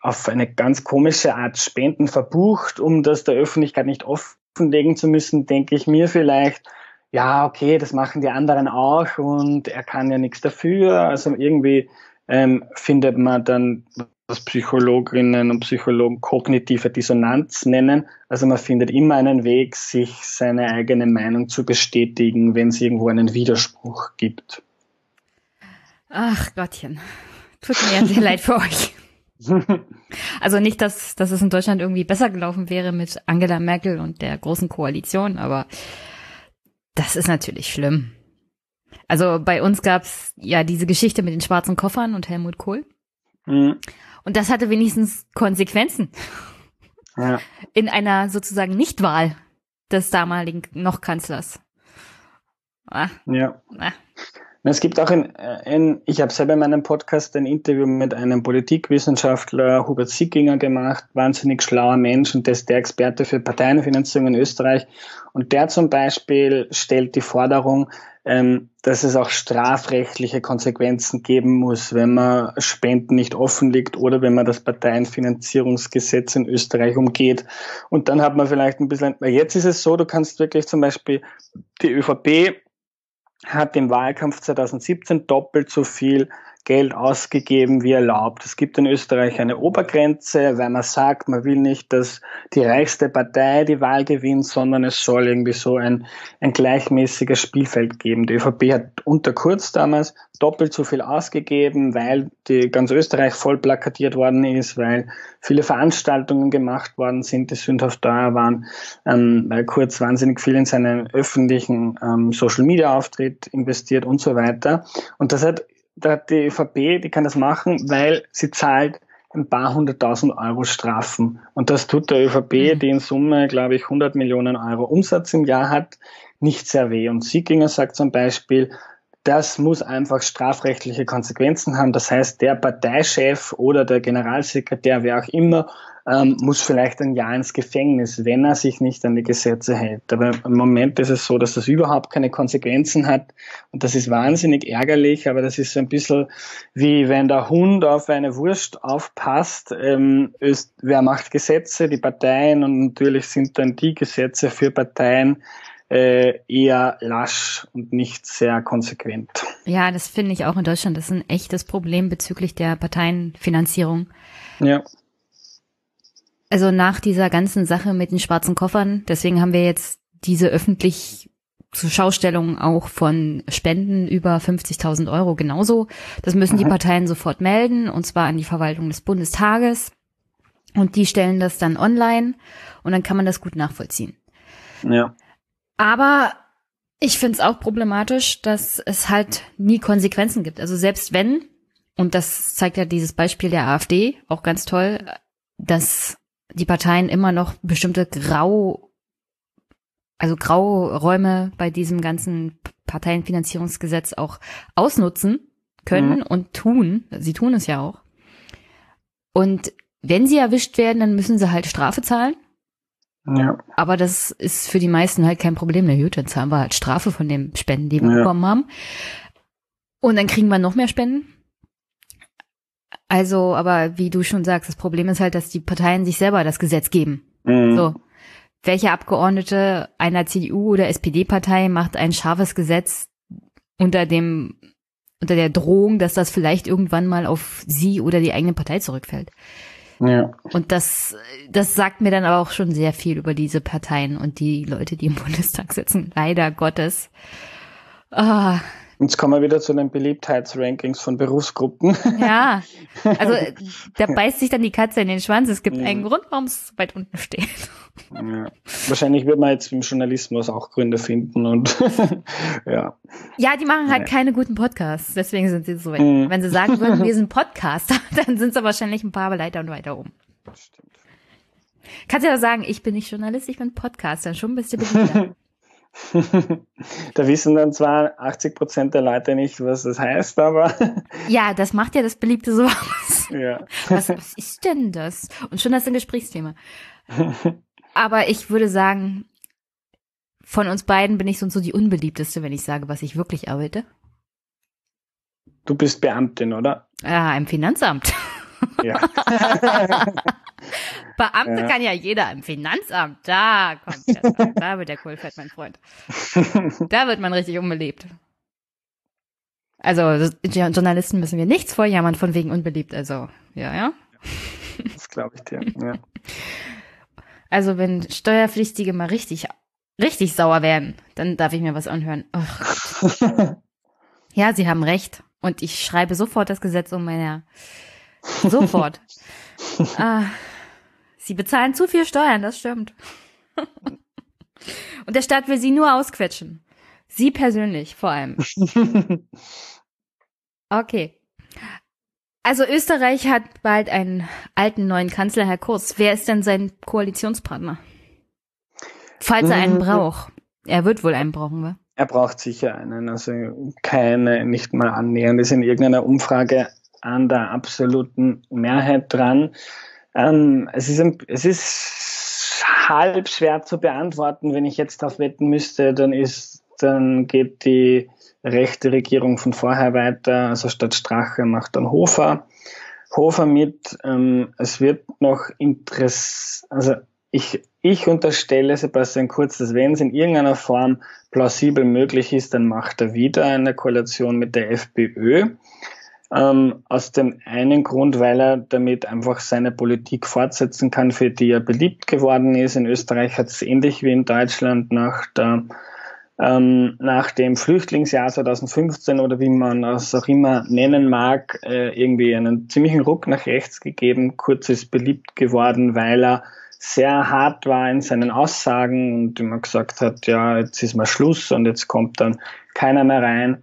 auf eine ganz komische Art Spenden verbucht, um das der Öffentlichkeit nicht offenlegen zu müssen, denke ich mir vielleicht, ja, okay, das machen die anderen auch und er kann ja nichts dafür. Also irgendwie ähm, findet man dann was Psychologinnen und Psychologen kognitive Dissonanz nennen. Also man findet immer einen Weg, sich seine eigene Meinung zu bestätigen, wenn es irgendwo einen Widerspruch gibt. Ach Gottchen, tut mir sehr leid für euch. <laughs> Also nicht, dass, dass es in Deutschland irgendwie besser gelaufen wäre mit Angela Merkel und der großen Koalition, aber das ist natürlich schlimm. Also bei uns gab's ja diese Geschichte mit den schwarzen Koffern und Helmut Kohl. Mhm. Und das hatte wenigstens Konsequenzen. Ja. In einer sozusagen Nichtwahl des damaligen noch Kanzlers. Ah. Ja. Ah. Es gibt auch in, in ich habe selber in meinem Podcast ein Interview mit einem Politikwissenschaftler, Hubert Sickinger, gemacht, wahnsinnig schlauer Mensch und der ist der Experte für Parteienfinanzierung in Österreich. Und der zum Beispiel stellt die Forderung, ähm, dass es auch strafrechtliche Konsequenzen geben muss, wenn man Spenden nicht offenlegt oder wenn man das Parteienfinanzierungsgesetz in Österreich umgeht. Und dann hat man vielleicht ein bisschen, weil jetzt ist es so, du kannst wirklich zum Beispiel die ÖVP hat im Wahlkampf 2017 doppelt so viel Geld ausgegeben wie erlaubt. Es gibt in Österreich eine Obergrenze, weil man sagt, man will nicht, dass die reichste Partei die Wahl gewinnt, sondern es soll irgendwie so ein, ein gleichmäßiges Spielfeld geben. Die ÖVP hat unter Kurz damals doppelt so viel ausgegeben, weil die ganz Österreich voll plakatiert worden ist, weil viele Veranstaltungen gemacht worden sind, die sündhaft teuer waren, ähm, weil Kurz wahnsinnig viel in seinen öffentlichen ähm, Social Media Auftritt investiert und so weiter. Und das hat da hat die ÖVP, die kann das machen, weil sie zahlt ein paar hunderttausend Euro Strafen. Und das tut der ÖVP, mhm. die in Summe, glaube ich, 100 Millionen Euro Umsatz im Jahr hat, nicht sehr weh. Und Sieginger sagt zum Beispiel, das muss einfach strafrechtliche Konsequenzen haben. Das heißt, der Parteichef oder der Generalsekretär, wer auch immer, ähm, muss vielleicht ein Jahr ins Gefängnis, wenn er sich nicht an die Gesetze hält. Aber im Moment ist es so, dass das überhaupt keine Konsequenzen hat und das ist wahnsinnig ärgerlich, aber das ist so ein bisschen wie wenn der Hund auf eine Wurst aufpasst. Ähm, ist, wer macht Gesetze? Die Parteien und natürlich sind dann die Gesetze für Parteien äh, eher lasch und nicht sehr konsequent. Ja, das finde ich auch in Deutschland. Das ist ein echtes Problem bezüglich der Parteienfinanzierung. Ja also nach dieser ganzen Sache mit den schwarzen Koffern, deswegen haben wir jetzt diese öffentlich zur Schaustellung auch von Spenden über 50.000 Euro genauso. Das müssen die Parteien sofort melden, und zwar an die Verwaltung des Bundestages. Und die stellen das dann online und dann kann man das gut nachvollziehen. Ja. Aber ich finde es auch problematisch, dass es halt nie Konsequenzen gibt. Also selbst wenn, und das zeigt ja dieses Beispiel der AfD auch ganz toll, dass die Parteien immer noch bestimmte Grau, also graue Räume bei diesem ganzen Parteienfinanzierungsgesetz auch ausnutzen können mhm. und tun. Sie tun es ja auch. Und wenn sie erwischt werden, dann müssen sie halt Strafe zahlen. Ja. Aber das ist für die meisten halt kein Problem. Na gut, dann zahlen wir halt Strafe von den Spenden, die wir ja. bekommen haben. Und dann kriegen wir noch mehr Spenden. Also, aber wie du schon sagst, das Problem ist halt, dass die Parteien sich selber das Gesetz geben. Mhm. So. Welche Abgeordnete einer CDU oder SPD-Partei macht ein scharfes Gesetz unter dem, unter der Drohung, dass das vielleicht irgendwann mal auf sie oder die eigene Partei zurückfällt? Ja. Und das, das sagt mir dann aber auch schon sehr viel über diese Parteien und die Leute, die im <laughs> Bundestag sitzen. Leider Gottes. Ah, Jetzt kommen wir wieder zu den Beliebtheitsrankings von Berufsgruppen. Ja, <laughs> also da beißt sich dann die Katze in den Schwanz. Es gibt mhm. einen Grund, warum es weit unten steht. Ja. Wahrscheinlich wird man jetzt im Journalismus auch Gründe finden und <laughs> ja. Ja, die machen halt ja. keine guten Podcasts, deswegen sind sie so weit. Mhm. Wenn sie sagen würden, wir sind <laughs> Podcaster, dann sind sie wahrscheinlich ein paar Leitern weiter oben. Stimmt. Kannst ja sagen, ich bin nicht Journalist, ich bin Podcaster, schon bist du beliebter. <laughs> da wissen dann zwar 80 Prozent der Leute nicht, was das heißt, aber. <laughs> ja, das macht ja das Beliebte so aus. Ja. Was, was ist denn das? Und schon das ist ein Gesprächsthema. aber ich würde sagen, von uns beiden bin ich so und so die unbeliebteste, wenn ich sage, was ich wirklich arbeite. Du bist Beamtin, oder? Ja, im Finanzamt. Ja. <laughs> Beamte ja. kann ja jeder im Finanzamt. Da kommt der, da wird der Kohlfett, mein Freund. Da wird man richtig unbeliebt. Also Journalisten müssen wir nichts vorjammern von wegen unbeliebt. Also ja, ja. Das glaube ich dir. Ja. Also wenn Steuerpflichtige mal richtig, richtig sauer werden, dann darf ich mir was anhören. <laughs> Ja, Sie haben recht. Und ich schreibe sofort das Gesetz um meine. Sofort. <laughs> ah, Sie bezahlen zu viel Steuern, das stimmt. <laughs> Und der Staat will sie nur ausquetschen. Sie persönlich vor allem. <laughs> Okay. Also Österreich hat bald einen alten neuen Kanzler, Herr Kurz. Wer ist denn sein Koalitionspartner? Falls er einen braucht. Er wird wohl einen brauchen, wa? Er braucht sicher einen. Also keine, nicht mal annähernd. Ist in irgendeiner Umfrage an der absoluten Mehrheit dran. Ähm, es, ist ein, es ist halb schwer zu beantworten. Wenn ich jetzt darauf wetten müsste, dann ist, dann geht die rechte Regierung von vorher weiter. Also statt Strache macht dann Hofer. Hofer mit. Ähm, es wird noch interessant, also ich, ich unterstelle Sebastian Kurz, dass wenn es in irgendeiner Form plausibel möglich ist, dann macht er wieder eine Koalition mit der FPÖ. Ähm, aus dem einen Grund, weil er damit einfach seine Politik fortsetzen kann, für die er beliebt geworden ist. In Österreich hat es ähnlich wie in Deutschland nach der ähm, nach dem Flüchtlingsjahr 2015 oder wie man es auch immer nennen mag, äh, irgendwie einen ziemlichen Ruck nach rechts gegeben. Kurz ist beliebt geworden, weil er sehr hart war in seinen Aussagen und immer gesagt hat, ja, jetzt ist mal Schluss und jetzt kommt dann keiner mehr rein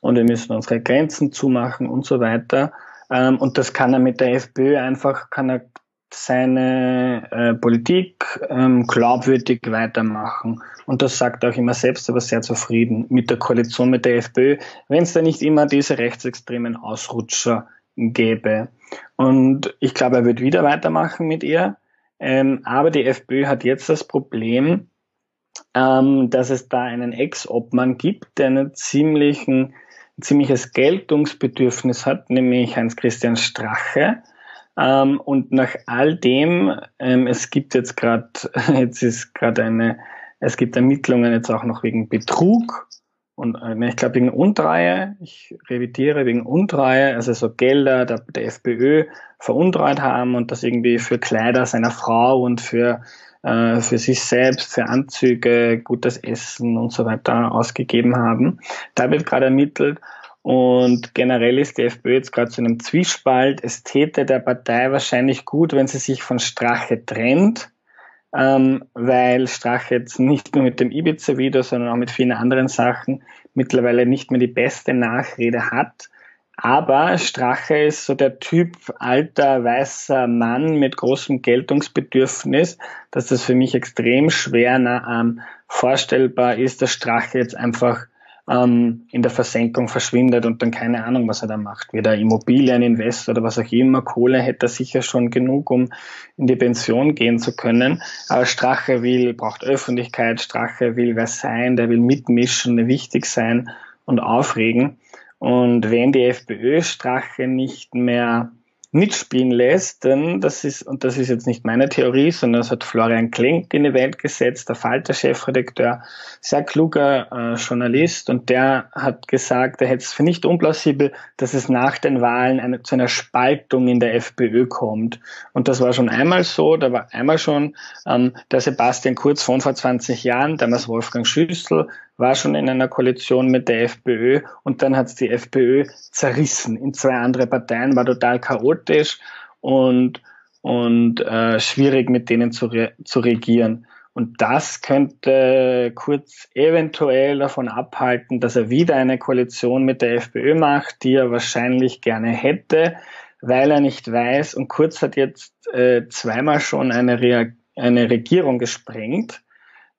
und wir müssen unsere Grenzen zumachen und so weiter. Ähm, und das kann er mit der FPÖ einfach, kann er seine äh, Politik ähm, glaubwürdig weitermachen. Und das sagt er auch immer selbst, aber sehr zufrieden mit der Koalition mit der FPÖ, wenn es da nicht immer diese rechtsextremen Ausrutscher gäbe. Und ich glaube, er wird wieder weitermachen mit ihr. Ähm, aber die FPÖ hat jetzt das Problem, ähm, dass es da einen Ex-Obmann gibt, der einen ziemlichen ziemliches Geltungsbedürfnis hat, nämlich Heinz-Christian Strache. Ähm, und nach all dem, ähm, es gibt jetzt gerade, <laughs> jetzt ist gerade eine, es gibt Ermittlungen jetzt auch noch wegen Betrug und äh, ich glaube wegen Untreue, ich revidiere wegen Untreue, also so Gelder der, der FPÖ veruntreut haben und das irgendwie für Kleider seiner Frau und für äh, für sich selbst, für Anzüge, gutes Essen und so weiter ausgegeben haben. Da wird gerade ermittelt. Und generell ist die FPÖ jetzt gerade zu einem Zwiespalt. Es täte der Partei wahrscheinlich gut, wenn sie sich von Strache trennt, ähm, weil Strache jetzt nicht nur mit dem Ibiza-Video, sondern auch mit vielen anderen Sachen mittlerweile nicht mehr die beste Nachrede hat. Aber Strache ist so der Typ alter weißer Mann mit großem Geltungsbedürfnis, dass das für mich extrem schwer ähm, vorstellbar ist, dass Strache jetzt einfach ähm, in der Versenkung verschwindet und dann keine Ahnung, was er da macht. Wieder Immobilieninvest oder was auch immer. Kohle hätte er sicher schon genug, um in die Pension gehen zu können. Aber Strache will, braucht Öffentlichkeit. Strache will wer sein, der will mitmischen, wichtig sein und aufregen. Und wenn die FPÖ Strache nicht mehr mitspielen lässt, dann das ist, und das ist jetzt nicht meine Theorie, sondern das hat Florian Klenk in die Welt gesetzt, der Falter-Chefredakteur, sehr kluger äh, Journalist, und der hat gesagt, er hätte es für nicht unplausibel, dass es nach den Wahlen eine, zu einer Spaltung in der FPÖ kommt. Und das war schon einmal so, da war einmal schon ähm, der Sebastian Kurz von vor 20 Jahren, damals Wolfgang Schüssel, war schon in einer Koalition mit der FPÖ und dann hat es die FPÖ zerrissen in zwei andere Parteien, war total chaotisch und, und äh, schwierig mit denen zu, re zu regieren. Und das könnte Kurz eventuell davon abhalten, dass er wieder eine Koalition mit der FPÖ macht, die er wahrscheinlich gerne hätte, weil er nicht weiß. Und Kurz hat jetzt äh, zweimal schon eine, eine Regierung gesprengt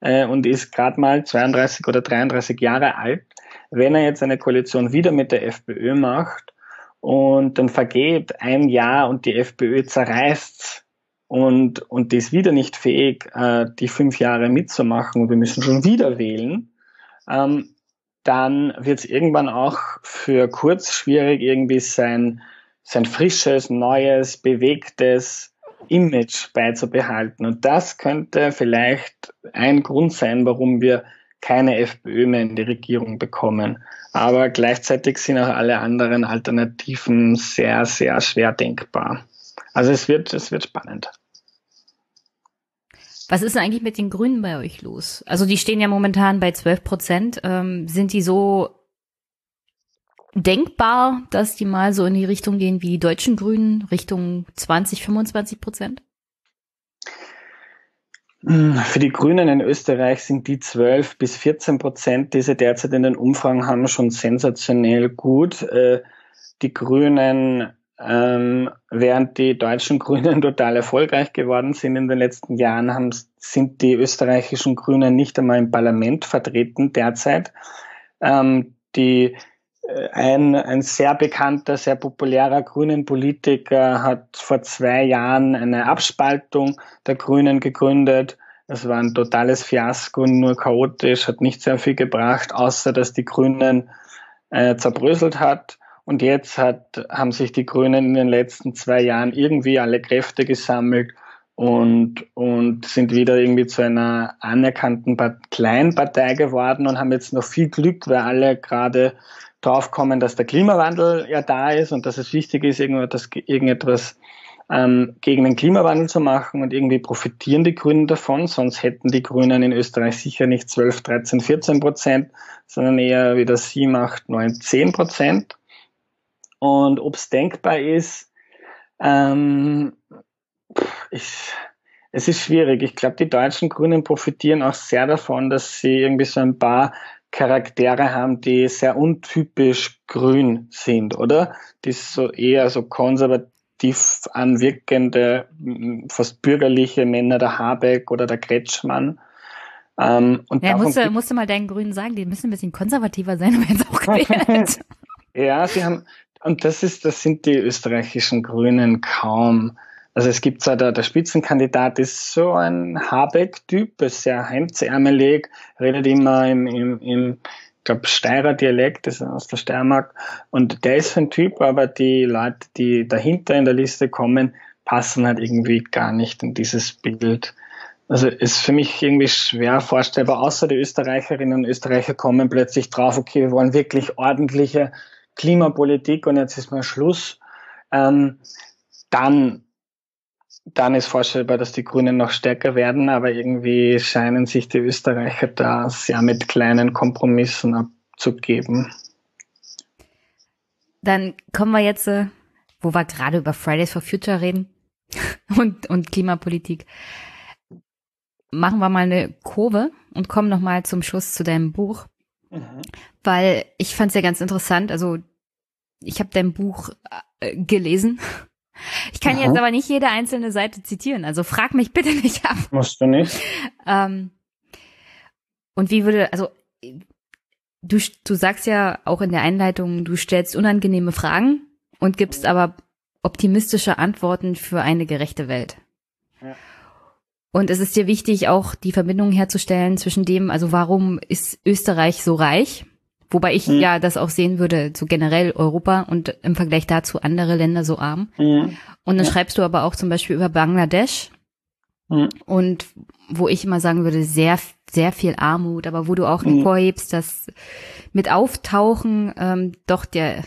äh, und ist gerade mal 32 oder 33 Jahre alt. Wenn er jetzt eine Koalition wieder mit der FPÖ macht und dann vergeht ein Jahr und die FPÖ zerreißt und, und die ist wieder nicht fähig, äh, die fünf Jahre mitzumachen und wir müssen schon wieder wählen, ähm, dann wird es irgendwann auch für Kurz schwierig, irgendwie sein, sein frisches, neues, bewegtes Image beizubehalten. Und das könnte vielleicht ein Grund sein, warum wir keine FPÖ mehr in die Regierung bekommen. Aber gleichzeitig sind auch alle anderen Alternativen sehr, sehr schwer denkbar. Also es wird, es wird spannend. Was ist denn eigentlich mit den Grünen bei euch los? Also die stehen ja momentan bei 12 Prozent. Ähm, sind die so denkbar, dass die mal so in die Richtung gehen wie die deutschen Grünen, Richtung 20, 25 Prozent? Für die Grünen in Österreich sind die 12 bis 14 Prozent, die sie derzeit in den Umfragen haben, schon sensationell gut. Äh, die Grünen ähm, während die deutschen Grünen <laughs> total erfolgreich geworden sind in den letzten Jahren, sind die österreichischen Grünen nicht einmal im Parlament vertreten derzeit. Ähm, die, ein, ein sehr bekannter, sehr populärer Grünen Politiker hat vor zwei Jahren eine Abspaltung der Grünen gegründet. Es war ein totales Fiasko, nur chaotisch, hat nicht sehr viel gebracht, außer dass die Grünen äh, zerbröselt hat. Und jetzt hat, haben sich die Grünen in den letzten zwei Jahren irgendwie alle Kräfte gesammelt und, und sind wieder irgendwie zu einer anerkannten Kleinpartei geworden und haben jetzt noch viel Glück, weil alle gerade draufkommen, dass der Klimawandel ja da ist und dass es wichtig ist, irgendetwas, irgendetwas ähm, gegen den Klimawandel zu machen und irgendwie profitieren die Grünen davon, sonst hätten die Grünen in Österreich sicher nicht 12, 13, 14 Prozent, sondern eher wieder 7, 8, 9, 10 Prozent und ob es denkbar ist, ähm, ich, es ist schwierig. Ich glaube, die deutschen Grünen profitieren auch sehr davon, dass sie irgendwie so ein paar Charaktere haben, die sehr untypisch grün sind, oder? Die so eher so konservativ anwirkende, fast bürgerliche Männer, der Habeck oder der Kretschmann. Ähm, und ja, musst du, musst du mal deinen Grünen sagen, die müssen ein bisschen konservativer sein, <laughs> wenn es auch <laughs> gewählt. ja, sie haben, und das ist, das sind die österreichischen Grünen kaum. Also es gibt zwar der, der Spitzenkandidat ist so ein Habeck-Typ, ist sehr hemdsärmelig, redet immer im, im, im ich glaube, Steirer Dialekt, das ist aus der Steiermark. Und der ist so ein Typ, aber die Leute, die dahinter in der Liste kommen, passen halt irgendwie gar nicht in dieses Bild. Also ist für mich irgendwie schwer vorstellbar, außer die Österreicherinnen und Österreicher kommen plötzlich drauf, okay, wir wollen wirklich ordentliche Klimapolitik und jetzt ist mal Schluss, ähm, dann, dann ist vorstellbar, dass die Grünen noch stärker werden, aber irgendwie scheinen sich die Österreicher da sehr mit kleinen Kompromissen abzugeben. Dann kommen wir jetzt, äh, wo wir gerade über Fridays for Future reden <laughs> und, und Klimapolitik. Machen wir mal eine Kurve und kommen nochmal zum Schluss zu deinem Buch. Mhm. Weil ich fand es ja ganz interessant. Also ich habe dein Buch äh, gelesen. Ich kann Aha. jetzt aber nicht jede einzelne Seite zitieren. Also frag mich bitte <laughs> nicht ab. Musst du nicht. Ähm, und wie würde, also du, du sagst ja auch in der Einleitung, du stellst unangenehme Fragen und gibst aber optimistische Antworten für eine gerechte Welt. Ja. Und es ist dir wichtig, auch die Verbindung herzustellen zwischen dem, also warum ist Österreich so reich? Wobei ich mhm. ja das auch sehen würde, so generell Europa und im Vergleich dazu andere Länder so arm. Mhm. Und dann ja. schreibst du aber auch zum Beispiel über Bangladesch. Mhm. Und wo ich immer sagen würde, sehr, sehr viel Armut, aber wo du auch mhm. hervorhebst, dass mit Auftauchen ähm, doch der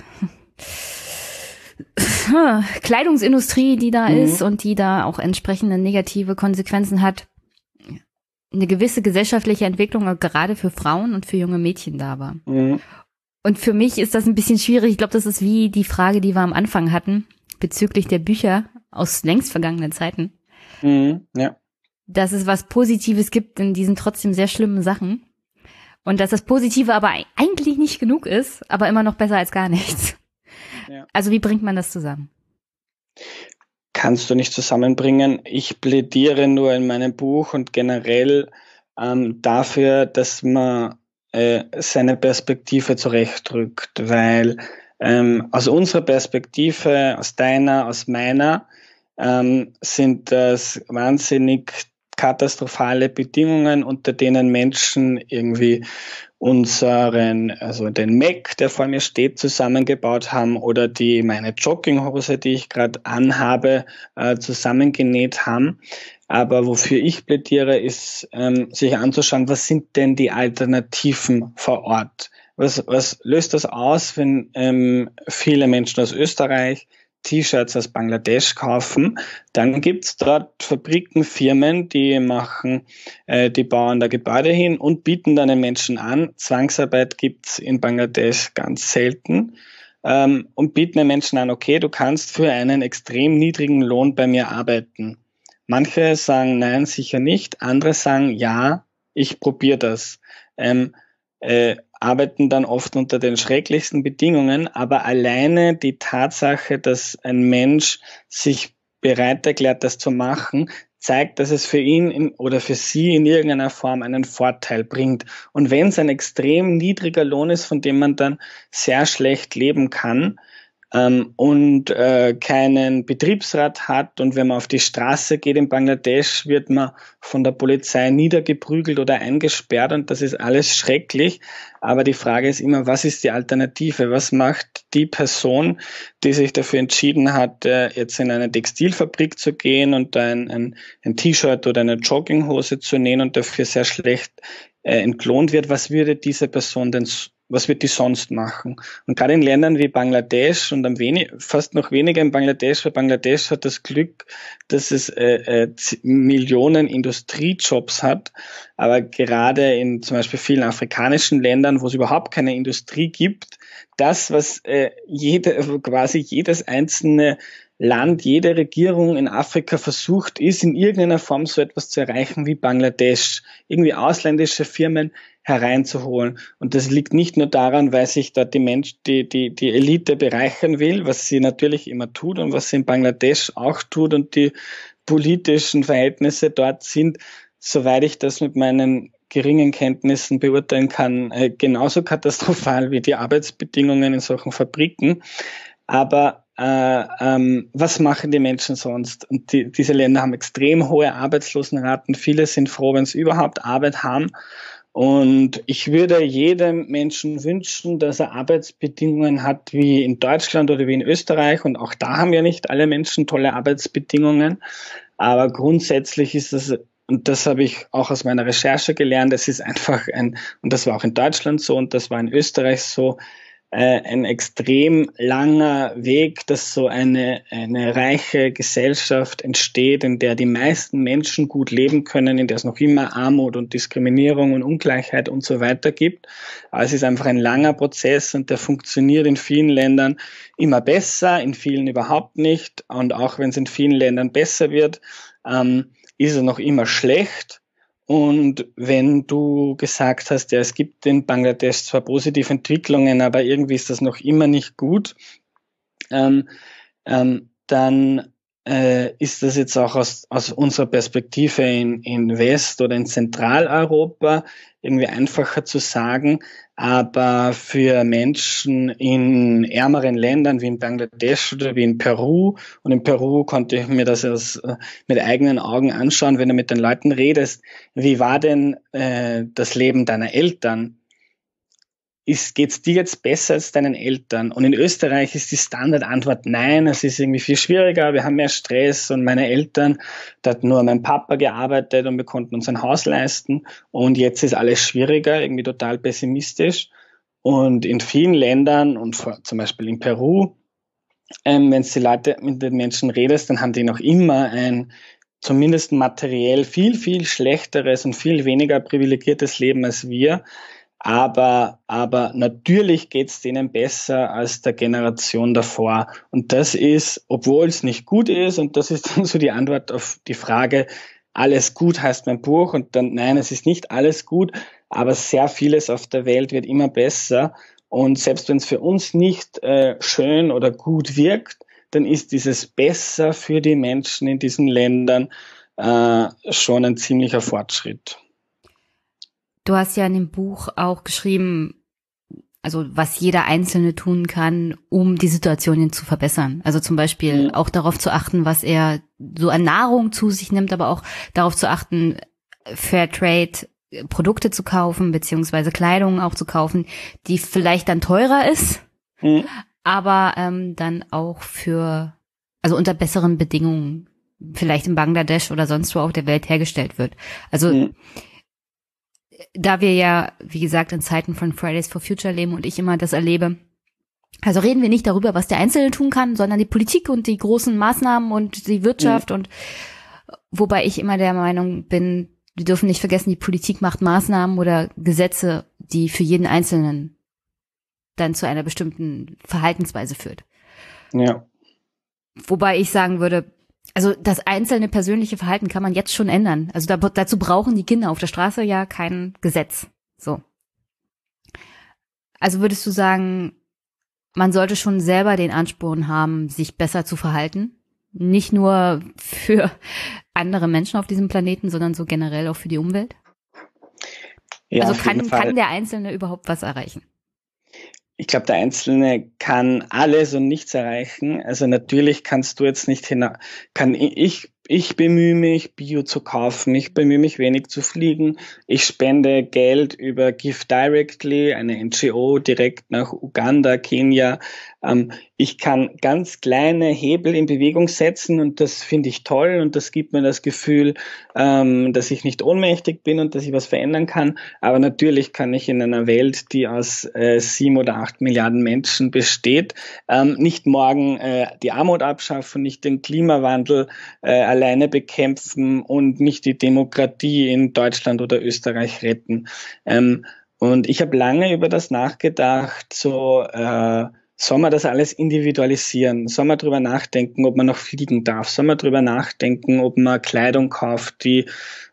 <laughs> Kleidungsindustrie, die da mhm. ist und die da auch entsprechende negative Konsequenzen hat, eine gewisse gesellschaftliche Entwicklung gerade für Frauen und für junge Mädchen da war. Mhm. Und für mich ist das ein bisschen schwierig. Ich glaube, das ist wie die Frage, die wir am Anfang hatten, bezüglich der Bücher aus längst vergangenen Zeiten. Mhm, ja. Dass es was Positives gibt in diesen trotzdem sehr schlimmen Sachen. Und dass das Positive aber eigentlich nicht genug ist, aber immer noch besser als gar nichts. Ja. Also wie bringt man das zusammen? Kannst du nicht zusammenbringen. Ich plädiere nur in meinem Buch und generell ähm, dafür, dass man äh, seine Perspektive zurechtrückt, weil ähm, aus unserer Perspektive, aus deiner, aus meiner, ähm, sind das wahnsinnig katastrophale Bedingungen, unter denen Menschen irgendwie unseren, also den Mac, der vor mir steht, zusammengebaut haben oder die meine Jogginghose, die ich gerade anhabe, äh, zusammengenäht haben. Aber wofür ich plädiere, ist, ähm, sich anzuschauen, was sind denn die Alternativen vor Ort? Was, was löst das aus, wenn ähm, viele Menschen aus Österreich T-Shirts aus Bangladesch kaufen? Dann gibt's dort Fabriken, Firmen, die machen, äh, die bauen da Gebäude hin und bieten dann den Menschen an. Zwangsarbeit gibt's in Bangladesch ganz selten. Ähm, und bieten den Menschen an, okay, du kannst für einen extrem niedrigen Lohn bei mir arbeiten. Manche sagen nein, sicher nicht. Andere sagen ja, ich probiere das. Ähm, äh, arbeiten dann oft unter den schrecklichsten Bedingungen, aber alleine die Tatsache, dass ein Mensch sich bereit erklärt, das zu machen, zeigt, dass es für ihn in, oder für sie in irgendeiner Form einen Vorteil bringt. Und wenn es ein extrem niedriger Lohn ist, von dem man dann sehr schlecht leben kann, ähm, und äh, keinen Betriebsrat hat und wenn man auf die Straße geht in Bangladesch, wird man von der Polizei niedergeprügelt oder eingesperrt und das ist alles schrecklich. Aber die Frage ist immer, was ist die Alternative? Was macht die Person, die sich dafür entschieden hat, äh, jetzt in eine Textilfabrik zu gehen und ein, ein, ein T-Shirt oder eine Jogginghose zu nähen und dafür sehr schlecht äh, entlohnt wird? Was würde diese Person denn was wird die sonst machen? Und gerade in Ländern wie Bangladesch und am wenig, fast noch weniger in Bangladesch, weil Bangladesch hat das Glück, dass es äh, äh, Millionen Industriejobs hat. Aber gerade in zum Beispiel vielen afrikanischen Ländern, wo es überhaupt keine Industrie gibt, das, was äh, jede, quasi jedes einzelne Land, jede Regierung in Afrika versucht, ist in irgendeiner Form so etwas zu erreichen wie Bangladesch. Irgendwie ausländische Firmen hereinzuholen. Und das liegt nicht nur daran, weil sich dort die Mensch, die, die, die Elite bereichern will, was sie natürlich immer tut und was sie in Bangladesch auch tut und die politischen Verhältnisse dort sind, soweit ich das mit meinen geringen Kenntnissen beurteilen kann, äh, genauso katastrophal wie die Arbeitsbedingungen in solchen Fabriken. Aber äh, ähm, was machen die Menschen sonst? Und die, diese Länder haben extrem hohe Arbeitslosenraten. Viele sind froh, wenn sie überhaupt Arbeit haben. Und ich würde jedem Menschen wünschen, dass er Arbeitsbedingungen hat wie in Deutschland oder wie in Österreich. Und auch da haben ja nicht alle Menschen tolle Arbeitsbedingungen. Aber grundsätzlich ist das, und das habe ich auch aus meiner Recherche gelernt, es ist einfach ein, und das war auch in Deutschland so und das war in Österreich so, äh, ein extrem langer Weg, dass so eine, eine reiche Gesellschaft entsteht, in der die meisten Menschen gut leben können, in der es noch immer Armut und Diskriminierung und Ungleichheit und so weiter gibt. Aber es ist einfach ein langer Prozess und der funktioniert in vielen Ländern immer besser, in vielen überhaupt nicht. Und auch wenn es in vielen Ländern besser wird, ähm, ist er noch immer schlecht. Und wenn du gesagt hast, ja, es gibt in Bangladesch zwar positive Entwicklungen, aber irgendwie ist das noch immer nicht gut, ähm, ähm, dann äh, ist das jetzt auch aus, aus unserer Perspektive in, in West- oder in Zentraleuropa irgendwie einfacher zu sagen. Aber für Menschen in ärmeren Ländern wie in Bangladesch oder wie in Peru, und in Peru konnte ich mir das aus, äh, mit eigenen Augen anschauen, wenn du mit den Leuten redest, wie war denn äh, das Leben deiner Eltern? Ist, geht's dir jetzt besser als deinen Eltern? Und in Österreich ist die Standardantwort nein, es ist irgendwie viel schwieriger, wir haben mehr Stress und meine Eltern, da hat nur mein Papa gearbeitet und wir konnten uns ein Haus leisten und jetzt ist alles schwieriger, irgendwie total pessimistisch. Und in vielen Ländern und zum Beispiel in Peru, ähm, wenn du Leute mit den Menschen redest, dann haben die noch immer ein zumindest materiell viel, viel schlechteres und viel weniger privilegiertes Leben als wir. Aber, aber natürlich geht's denen besser als der Generation davor. Und das ist, obwohl es nicht gut ist, und das ist <laughs> dann so die Antwort auf die Frage, alles gut heißt mein Buch und dann, nein, es ist nicht alles gut, aber sehr vieles auf der Welt wird immer besser. Und selbst wenn es für uns nicht äh, schön oder gut wirkt, dann ist dieses besser für die Menschen in diesen Ländern äh, schon ein ziemlicher Fortschritt. Du hast ja in dem Buch auch geschrieben, also was jeder Einzelne tun kann, um die Situation zu verbessern. Also zum Beispiel mhm. auch darauf zu achten, was er so an Nahrung zu sich nimmt, aber auch darauf zu achten, Fairtrade Produkte zu kaufen, beziehungsweise Kleidung auch zu kaufen, die vielleicht dann teurer ist, mhm. aber ähm, dann auch für, also unter besseren Bedingungen, vielleicht in Bangladesch oder sonst wo auf der Welt hergestellt wird. Also mhm. Da wir ja, wie gesagt, in Zeiten von Fridays for Future leben und ich immer das erlebe, also reden wir nicht darüber, was der Einzelne tun kann, sondern die Politik und die großen Maßnahmen und die Wirtschaft mhm. und wobei ich immer der Meinung bin, wir dürfen nicht vergessen, die Politik macht Maßnahmen oder Gesetze, die für jeden Einzelnen dann zu einer bestimmten Verhaltensweise führt. Ja. Wobei ich sagen würde, also das einzelne persönliche Verhalten kann man jetzt schon ändern. Also da, dazu brauchen die Kinder auf der Straße ja kein Gesetz. So. Also würdest du sagen, man sollte schon selber den Ansporn haben, sich besser zu verhalten? Nicht nur für andere Menschen auf diesem Planeten, sondern so generell auch für die Umwelt? Ja, also kann, kann der Einzelne überhaupt was erreichen? Ich glaube, der Einzelne kann alles und nichts erreichen. Also natürlich kannst du jetzt nicht hinaus, kann ich ich bemühe mich, Bio zu kaufen. Ich bemühe mich, wenig zu fliegen. Ich spende Geld über Give Directly, eine NGO, direkt nach Uganda, Kenia. Ähm, ich kann ganz kleine Hebel in Bewegung setzen und das finde ich toll und das gibt mir das Gefühl, ähm, dass ich nicht ohnmächtig bin und dass ich was verändern kann. Aber natürlich kann ich in einer Welt, die aus äh, sieben oder acht Milliarden Menschen besteht, ähm, nicht morgen äh, die Armut abschaffen, nicht den Klimawandel äh, alleine bekämpfen und nicht die Demokratie in Deutschland oder Österreich retten. Ähm, und ich habe lange über das nachgedacht, so äh, soll man das alles individualisieren? Soll man darüber nachdenken, ob man noch fliegen darf? Soll man darüber nachdenken, ob man Kleidung kauft, die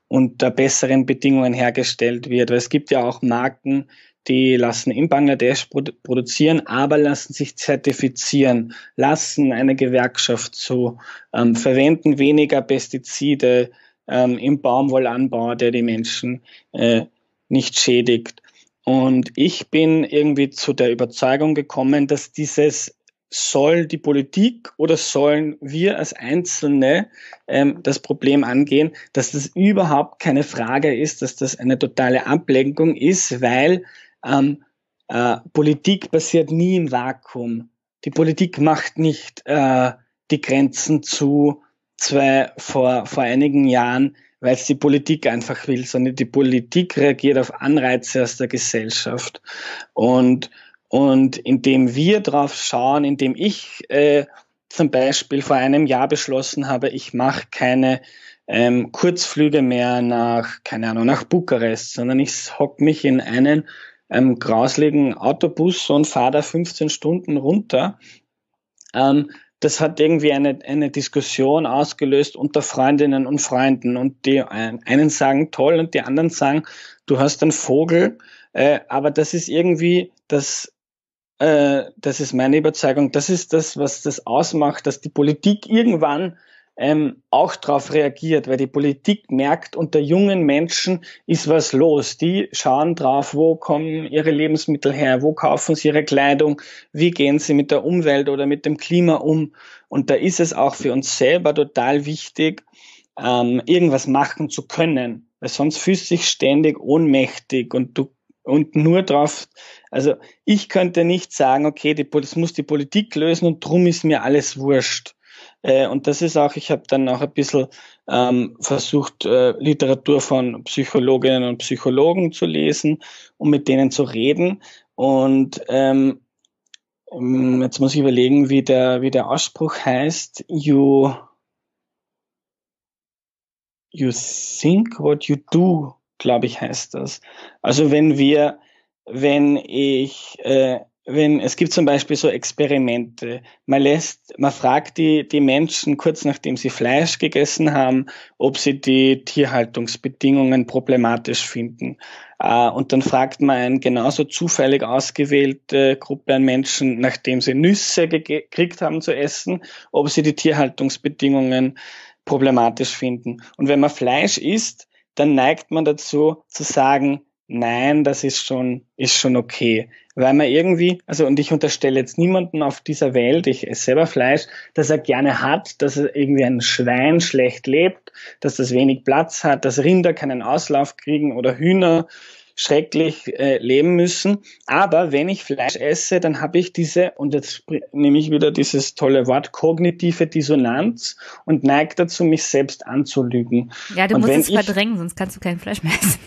unter besseren Bedingungen hergestellt wird? Weil es gibt ja auch Marken, die lassen in Bangladesch produzieren, aber lassen sich zertifizieren, lassen eine Gewerkschaft zu, ähm, verwenden weniger Pestizide ähm, im Baumwollanbau, der die Menschen äh, nicht schädigt. Und ich bin irgendwie zu der Überzeugung gekommen, dass dieses soll die Politik oder sollen wir als Einzelne ähm, das Problem angehen, dass das überhaupt keine Frage ist, dass das eine totale Ablenkung ist, weil ähm, äh, Politik passiert nie im Vakuum. Die Politik macht nicht äh, die Grenzen zu zwei vor, vor einigen Jahren, weil es die Politik einfach will, sondern die Politik reagiert auf Anreize aus der Gesellschaft. Und, und indem wir drauf schauen, indem ich äh, zum Beispiel vor einem Jahr beschlossen habe, ich mache keine ähm, Kurzflüge mehr nach, keine Ahnung, nach Bukarest, sondern ich hock mich in einen ähm, grausligen Autobus und fahre da 15 Stunden runter. Ähm, das hat irgendwie eine, eine Diskussion ausgelöst unter Freundinnen und Freunden. Und die einen sagen toll und die anderen sagen, du hast einen Vogel. Äh, aber das ist irgendwie das, äh, das ist meine Überzeugung, das ist das, was das ausmacht, dass die Politik irgendwann ähm, auch darauf reagiert, weil die Politik merkt, unter jungen Menschen ist was los. Die schauen drauf, wo kommen ihre Lebensmittel her, wo kaufen sie ihre Kleidung, wie gehen sie mit der Umwelt oder mit dem Klima um. Und da ist es auch für uns selber total wichtig, ähm, irgendwas machen zu können, weil sonst fühlst du dich ständig ohnmächtig und du und nur drauf, also ich könnte nicht sagen, okay, die, das muss die Politik lösen und drum ist mir alles wurscht. Äh, und das ist auch, ich habe dann auch ein bisschen ähm, versucht, äh, Literatur von Psychologinnen und Psychologen zu lesen und mit denen zu reden. Und ähm, ähm, jetzt muss ich überlegen, wie der, wie der Ausspruch heißt. You you think what you do, glaube ich, heißt das. Also wenn wir, wenn ich äh, wenn es gibt zum Beispiel so Experimente, man lässt, man fragt die, die Menschen kurz nachdem sie Fleisch gegessen haben, ob sie die Tierhaltungsbedingungen problematisch finden. Äh, und dann fragt man eine genauso zufällig ausgewählte Gruppe an Menschen, nachdem sie Nüsse gekriegt haben zu essen, ob sie die Tierhaltungsbedingungen problematisch finden. Und wenn man Fleisch isst, dann neigt man dazu zu sagen, nein, das ist schon, ist schon okay. Weil man irgendwie, also und ich unterstelle jetzt niemanden auf dieser Welt, ich esse selber Fleisch, dass er gerne hat, dass er irgendwie ein Schwein schlecht lebt, dass das wenig Platz hat, dass Rinder keinen Auslauf kriegen oder Hühner schrecklich äh, leben müssen. Aber wenn ich Fleisch esse, dann habe ich diese, und jetzt nehme ich wieder dieses tolle Wort, kognitive Dissonanz und neige dazu, mich selbst anzulügen. Ja, du und musst es verdrängen, sonst kannst du kein Fleisch mehr essen.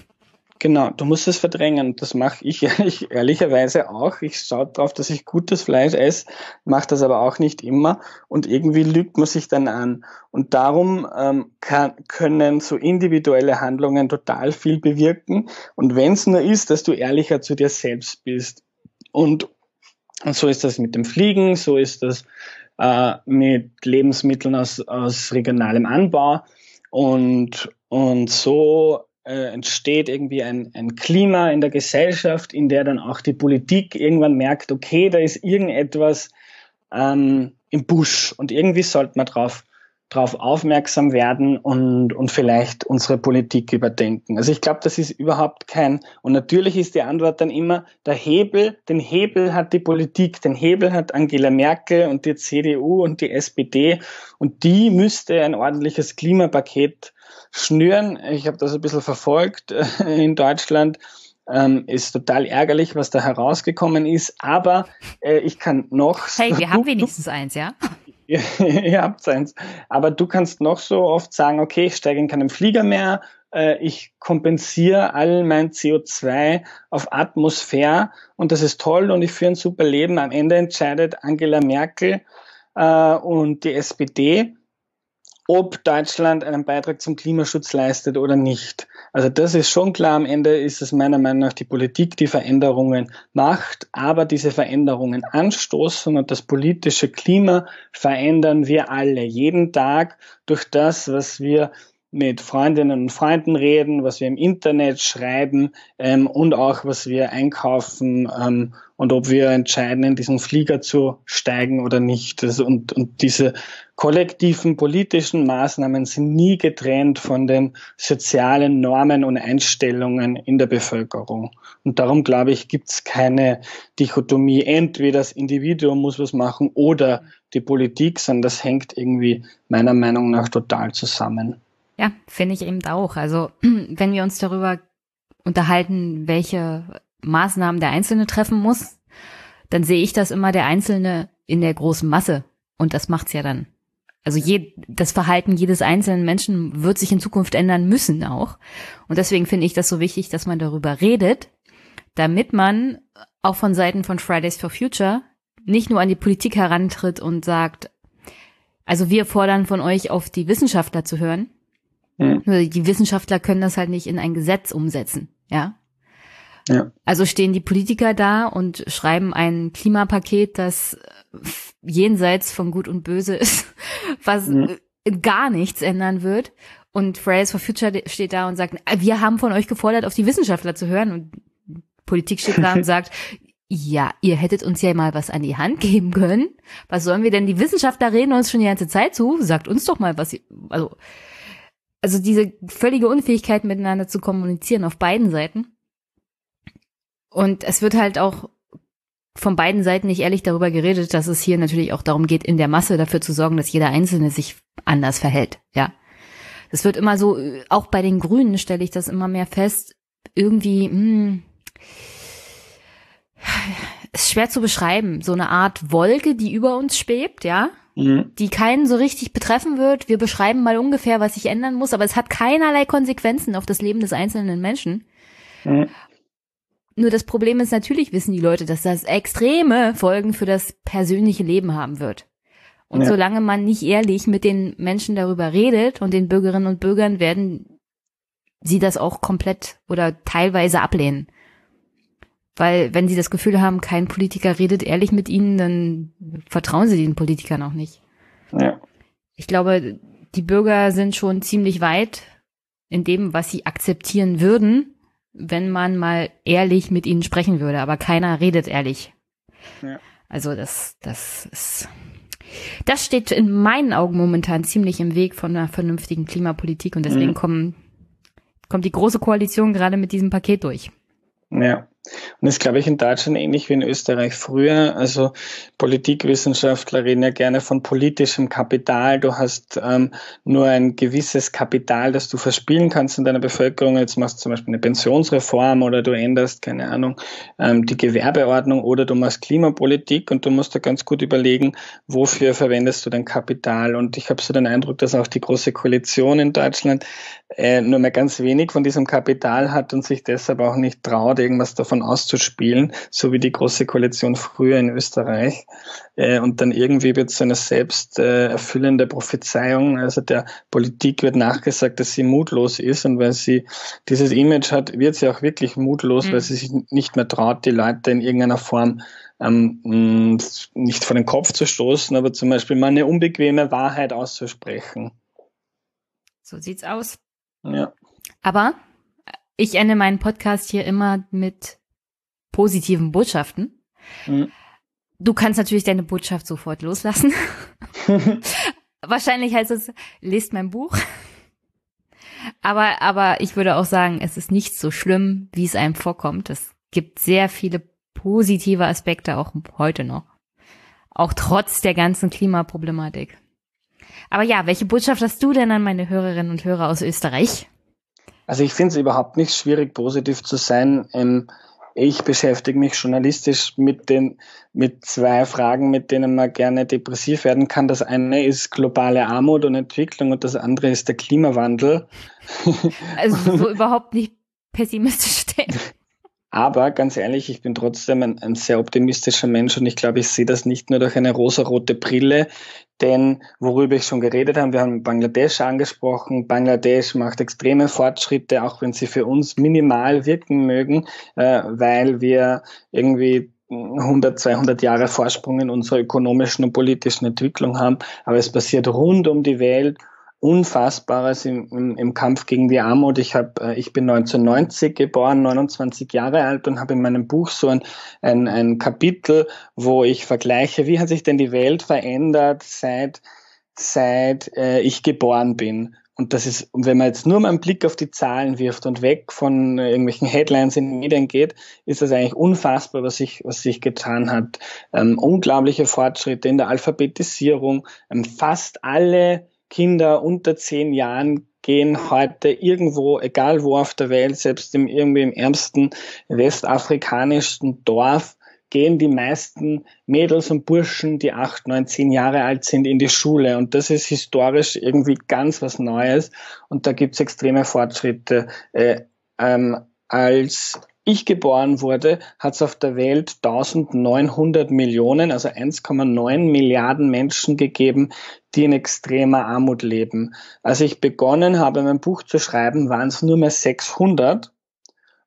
Genau, du musst es verdrängen. Das mache ich, <laughs> ich ehrlicherweise auch. Ich schaue darauf, dass ich gutes Fleisch esse, mache das aber auch nicht immer. Und irgendwie lügt man sich dann an. Und darum ähm, kann, können so individuelle Handlungen total viel bewirken. Und wenn es nur ist, dass du ehrlicher zu dir selbst bist. Und, und so ist das mit dem Fliegen, so ist das äh, mit Lebensmitteln aus, aus regionalem Anbau. Und, und so äh, entsteht irgendwie ein, ein Klima in der Gesellschaft, in der dann auch die Politik irgendwann merkt, okay, da ist irgendetwas ähm, im Busch und irgendwie sollte man drauf drauf aufmerksam werden und, und vielleicht unsere Politik überdenken. Also ich glaube, das ist überhaupt kein, und natürlich ist die Antwort dann immer, der Hebel, den Hebel hat die Politik, den Hebel hat Angela Merkel und die CDU und die SPD und die müsste ein ordentliches Klimapaket schnüren. Ich habe das ein bisschen verfolgt äh, in Deutschland. Ähm, ist total ärgerlich, was da herausgekommen ist, aber äh, ich kann noch. Hey, wir haben <laughs> wenigstens eins, ja? <laughs> Ihr habt eins. Aber du kannst noch so oft sagen, okay, ich steige in keinen Flieger mehr, äh, ich kompensiere all mein CO2 auf Atmosphäre und das ist toll und ich führe ein super Leben. Am Ende entscheidet Angela Merkel äh, und die SPD ob Deutschland einen Beitrag zum Klimaschutz leistet oder nicht. Also das ist schon klar. Am Ende ist es meiner Meinung nach die Politik, die Veränderungen macht, aber diese Veränderungen anstoßen und das politische Klima verändern wir alle jeden Tag durch das, was wir mit Freundinnen und Freunden reden, was wir im Internet schreiben ähm, und auch was wir einkaufen ähm, und ob wir entscheiden, in diesen Flieger zu steigen oder nicht. Das, und, und diese kollektiven politischen Maßnahmen sind nie getrennt von den sozialen Normen und Einstellungen in der Bevölkerung. Und darum glaube ich, gibt es keine Dichotomie, entweder das Individuum muss was machen oder die Politik, sondern das hängt irgendwie meiner Meinung nach total zusammen. Ja, finde ich eben auch. Also <clears throat> wenn wir uns darüber unterhalten, welche Maßnahmen der Einzelne treffen muss, dann sehe ich das immer der Einzelne in der großen Masse. Und das macht's ja dann. Also je, das Verhalten jedes einzelnen Menschen wird sich in Zukunft ändern müssen auch. Und deswegen finde ich das so wichtig, dass man darüber redet, damit man auch von Seiten von Fridays for Future nicht nur an die Politik herantritt und sagt, also wir fordern von euch auf die Wissenschaftler zu hören, Mhm. Die Wissenschaftler können das halt nicht in ein Gesetz umsetzen, ja. Ja. Also stehen die Politiker da und schreiben ein Klimapaket, das jenseits von Gut und Böse <laughs> ist, was mhm. gar nichts ändern wird. Und Fridays for Future steht da und sagt, wir haben von euch gefordert, auf die Wissenschaftler zu hören. Und Politik steht da und <laughs> sagt, ja, ihr hättet uns ja mal was an die Hand geben können. Was sollen wir denn? Die Wissenschaftler reden uns schon die ganze Zeit zu. Sagt uns doch mal, was ihr, also, also diese völlige Unfähigkeit miteinander zu kommunizieren auf beiden Seiten. Und es wird halt auch von beiden Seiten nicht ehrlich darüber geredet, dass es hier natürlich auch darum geht, in der Masse dafür zu sorgen, dass jeder Einzelne sich anders verhält, ja. Das wird immer so, auch bei den Grünen stelle ich das immer mehr fest, irgendwie, mh, hm, ist schwer zu beschreiben, so eine Art Wolke, die über uns schwebt, ja, mhm. die keinen so richtig betreffen wird. Wir beschreiben mal ungefähr, was sich ändern muss, aber es hat keinerlei Konsequenzen auf das Leben des einzelnen Menschen. Mhm. Nur das Problem ist, natürlich wissen die Leute, dass das extreme Folgen für das persönliche Leben haben wird. Und ja. solange man nicht ehrlich mit den Menschen darüber redet und den Bürgerinnen und Bürgern werden sie das auch komplett oder teilweise ablehnen. Weil wenn sie das Gefühl haben, kein Politiker redet ehrlich mit ihnen, dann vertrauen sie den Politikern auch nicht. Ja. Ich glaube, die Bürger sind schon ziemlich weit in dem, was sie akzeptieren würden, wenn man mal ehrlich mit ihnen sprechen würde. Aber keiner redet ehrlich. Ja. Also das, das ist, das steht in meinen Augen momentan ziemlich im Weg von einer vernünftigen Klimapolitik und deswegen mhm. kommen, kommt die große Koalition gerade mit diesem Paket durch. Ja. Und das glaube ich in Deutschland ähnlich wie in Österreich früher. Also Politikwissenschaftler reden ja gerne von politischem Kapital. Du hast ähm, nur ein gewisses Kapital, das du verspielen kannst in deiner Bevölkerung. Jetzt machst du zum Beispiel eine Pensionsreform oder du änderst, keine Ahnung, ähm, die Gewerbeordnung oder du machst Klimapolitik und du musst da ganz gut überlegen, wofür verwendest du dein Kapital. Und ich habe so den Eindruck, dass auch die Große Koalition in Deutschland äh, nur mehr ganz wenig von diesem Kapital hat und sich deshalb auch nicht traut, irgendwas davon auszuspielen, so wie die Große Koalition früher in Österreich. Äh, und dann irgendwie wird es eine selbst äh, erfüllende Prophezeiung. Also der Politik wird nachgesagt, dass sie mutlos ist und weil sie dieses Image hat, wird sie auch wirklich mutlos, mhm. weil sie sich nicht mehr traut, die Leute in irgendeiner Form ähm, nicht vor den Kopf zu stoßen, aber zum Beispiel mal eine unbequeme Wahrheit auszusprechen. So sieht's aus. Ja. Aber ich ende meinen Podcast hier immer mit positiven Botschaften. Mhm. Du kannst natürlich deine Botschaft sofort loslassen. <laughs> Wahrscheinlich heißt es, lest mein Buch. Aber, aber ich würde auch sagen, es ist nicht so schlimm, wie es einem vorkommt. Es gibt sehr viele positive Aspekte auch heute noch. Auch trotz der ganzen Klimaproblematik. Aber ja, welche Botschaft hast du denn an meine Hörerinnen und Hörer aus Österreich? Also ich finde es überhaupt nicht schwierig, positiv zu sein. Ähm, ich beschäftige mich journalistisch mit den, mit zwei Fragen, mit denen man gerne depressiv werden kann. Das eine ist globale Armut und Entwicklung und das andere ist der Klimawandel. Also so <laughs> überhaupt nicht pessimistisch stehen. Aber ganz ehrlich, ich bin trotzdem ein, ein, sehr optimistischer Mensch und ich glaube, ich sehe das nicht nur durch eine rosarote Brille, denn worüber ich schon geredet habe, wir haben Bangladesch angesprochen. Bangladesch macht extreme Fortschritte, auch wenn sie für uns minimal wirken mögen, äh, weil wir irgendwie 100, 200 Jahre Vorsprung in unserer ökonomischen und politischen Entwicklung haben. Aber es passiert rund um die Welt Unfassbares im, im, im Kampf gegen die Armut. Ich, hab, äh, ich bin 1990 geboren, 29 Jahre alt und habe in meinem Buch so ein, ein, ein Kapitel, wo ich vergleiche, wie hat sich denn die Welt verändert seit, seit äh, ich geboren bin. Und das ist, wenn man jetzt nur mal einen Blick auf die Zahlen wirft und weg von irgendwelchen Headlines in den Medien geht, ist das eigentlich unfassbar, was sich, was sich getan hat. Ähm, unglaubliche Fortschritte in der Alphabetisierung. Ähm, fast alle Kinder unter zehn Jahren gehen heute irgendwo, egal wo auf der Welt, selbst im, irgendwie im ärmsten westafrikanischsten Dorf, gehen die meisten Mädels und Burschen, die acht, neun, zehn Jahre alt sind, in die Schule. Und das ist historisch irgendwie ganz was Neues. Und da gibt's extreme Fortschritte. Äh, ähm, als ich geboren wurde, hat es auf der Welt 1900 Millionen, also 1,9 Milliarden Menschen gegeben, die in extremer Armut leben. Als ich begonnen habe, mein Buch zu schreiben, waren es nur mehr 600.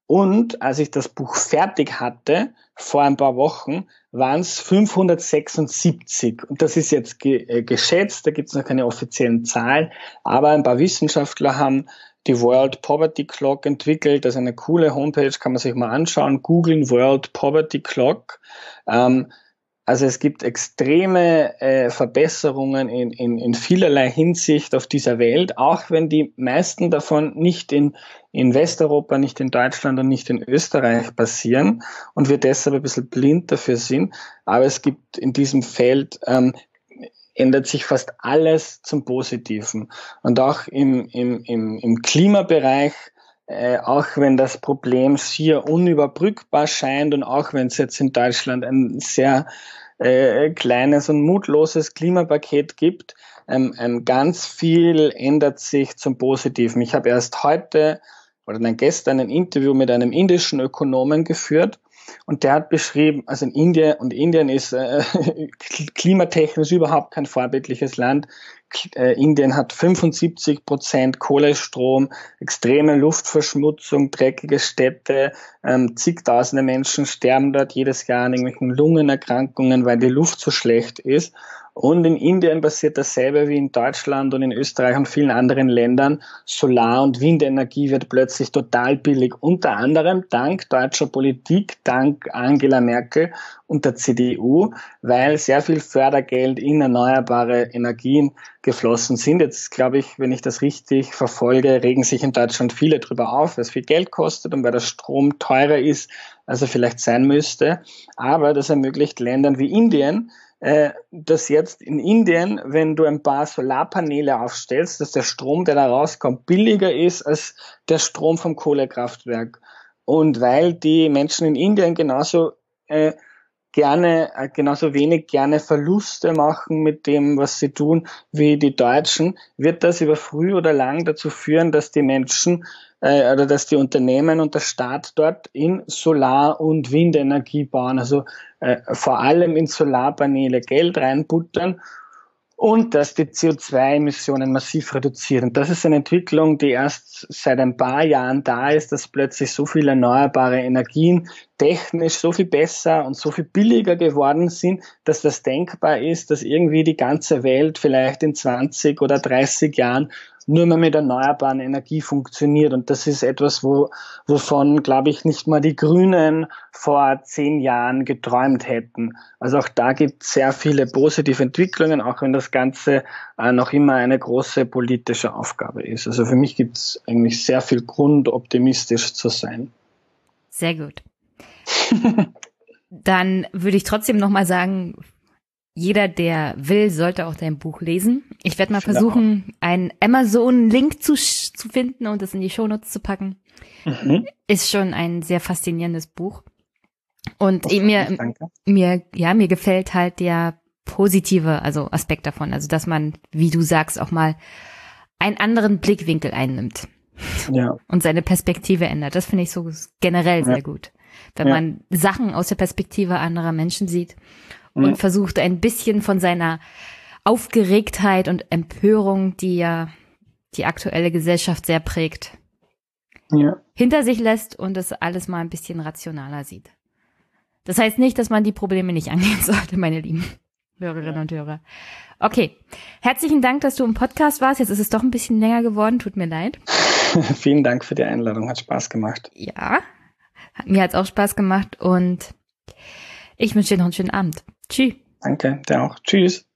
Und als ich das Buch fertig hatte, vor ein paar Wochen, waren es 576. Und das ist jetzt ge äh, geschätzt, da gibt es noch keine offiziellen Zahlen, aber ein paar Wissenschaftler haben die World Poverty Clock entwickelt. Das ist eine coole Homepage, kann man sich mal anschauen. Googlen World Poverty Clock. Ähm, also es gibt extreme äh, Verbesserungen in, in, in vielerlei Hinsicht auf dieser Welt, auch wenn die meisten davon nicht in, in Westeuropa, nicht in Deutschland und nicht in Österreich passieren und wir deshalb ein bisschen blind dafür sind. Aber es gibt in diesem Feld ähm, ändert sich fast alles zum Positiven. Und auch im, im, im, im Klimabereich, äh, auch wenn das Problem schier unüberbrückbar scheint und auch wenn es jetzt in Deutschland ein sehr äh, kleines und mutloses Klimapaket gibt, ähm, ähm, ganz viel ändert sich zum Positiven. Ich habe erst heute oder dann gestern ein Interview mit einem indischen Ökonomen geführt und der hat beschrieben, also in Indien, und Indien ist äh, <laughs> klimatechnisch überhaupt kein vorbildliches Land. Äh, Indien hat 75 Prozent Kohlestrom, extreme Luftverschmutzung, dreckige Städte, ähm, zigtausende Menschen sterben dort jedes Jahr an irgendwelchen Lungenerkrankungen, weil die Luft so schlecht ist. Und in Indien passiert dasselbe wie in Deutschland und in Österreich und vielen anderen Ländern. Solar- und Windenergie wird plötzlich total billig. Unter anderem dank deutscher Politik, dank Angela Merkel und der CDU, weil sehr viel Fördergeld in erneuerbare Energien geflossen sind. Jetzt glaube ich, wenn ich das richtig verfolge, regen sich in Deutschland viele darüber auf, weil es viel Geld kostet und weil der Strom teurer ist, als er vielleicht sein müsste. Aber das ermöglicht Ländern wie Indien, dass jetzt in Indien, wenn du ein paar Solarpaneele aufstellst, dass der Strom, der da rauskommt, billiger ist als der Strom vom Kohlekraftwerk. Und weil die Menschen in Indien genauso äh, gerne, äh, genauso wenig gerne Verluste machen mit dem, was sie tun, wie die Deutschen, wird das über früh oder lang dazu führen, dass die Menschen äh, oder dass die Unternehmen und der Staat dort in Solar- und Windenergie bauen, also äh, vor allem in Solarpaneele Geld reinbuttern und dass die CO2-Emissionen massiv reduzieren. Das ist eine Entwicklung, die erst seit ein paar Jahren da ist, dass plötzlich so viele erneuerbare Energien technisch so viel besser und so viel billiger geworden sind, dass das denkbar ist, dass irgendwie die ganze Welt vielleicht in 20 oder 30 Jahren nur mehr mit erneuerbaren Energie funktioniert. Und das ist etwas, wo, wovon, glaube ich, nicht mal die Grünen vor zehn Jahren geträumt hätten. Also auch da gibt es sehr viele positive Entwicklungen, auch wenn das Ganze äh, noch immer eine große politische Aufgabe ist. Also für mich gibt es eigentlich sehr viel Grund, optimistisch zu sein. Sehr gut. Dann würde ich trotzdem nochmal sagen, jeder, der will, sollte auch dein Buch lesen. Ich werde mal versuchen, einen Amazon-Link zu, zu finden und das in die Shownotes zu packen. Mhm. Ist schon ein sehr faszinierendes Buch. Und oh, mir, mir, ja, mir gefällt halt der positive, also Aspekt davon. Also, dass man, wie du sagst, auch mal einen anderen Blickwinkel einnimmt. Ja. Und seine Perspektive ändert. Das finde ich so generell sehr gut. Wenn ja. man Sachen aus der Perspektive anderer Menschen sieht mhm. und versucht ein bisschen von seiner Aufgeregtheit und Empörung, die ja die aktuelle Gesellschaft sehr prägt, ja. hinter sich lässt und das alles mal ein bisschen rationaler sieht. Das heißt nicht, dass man die Probleme nicht <laughs> angehen sollte, meine lieben Hörerinnen ja. und Hörer. Okay, herzlichen Dank, dass du im Podcast warst. Jetzt ist es doch ein bisschen länger geworden, tut mir leid. <laughs> Vielen Dank für die Einladung, hat Spaß gemacht. Ja, mir hat es auch Spaß gemacht und ich wünsche dir noch einen schönen Abend. Tschüss. Danke, dir auch. Tschüss.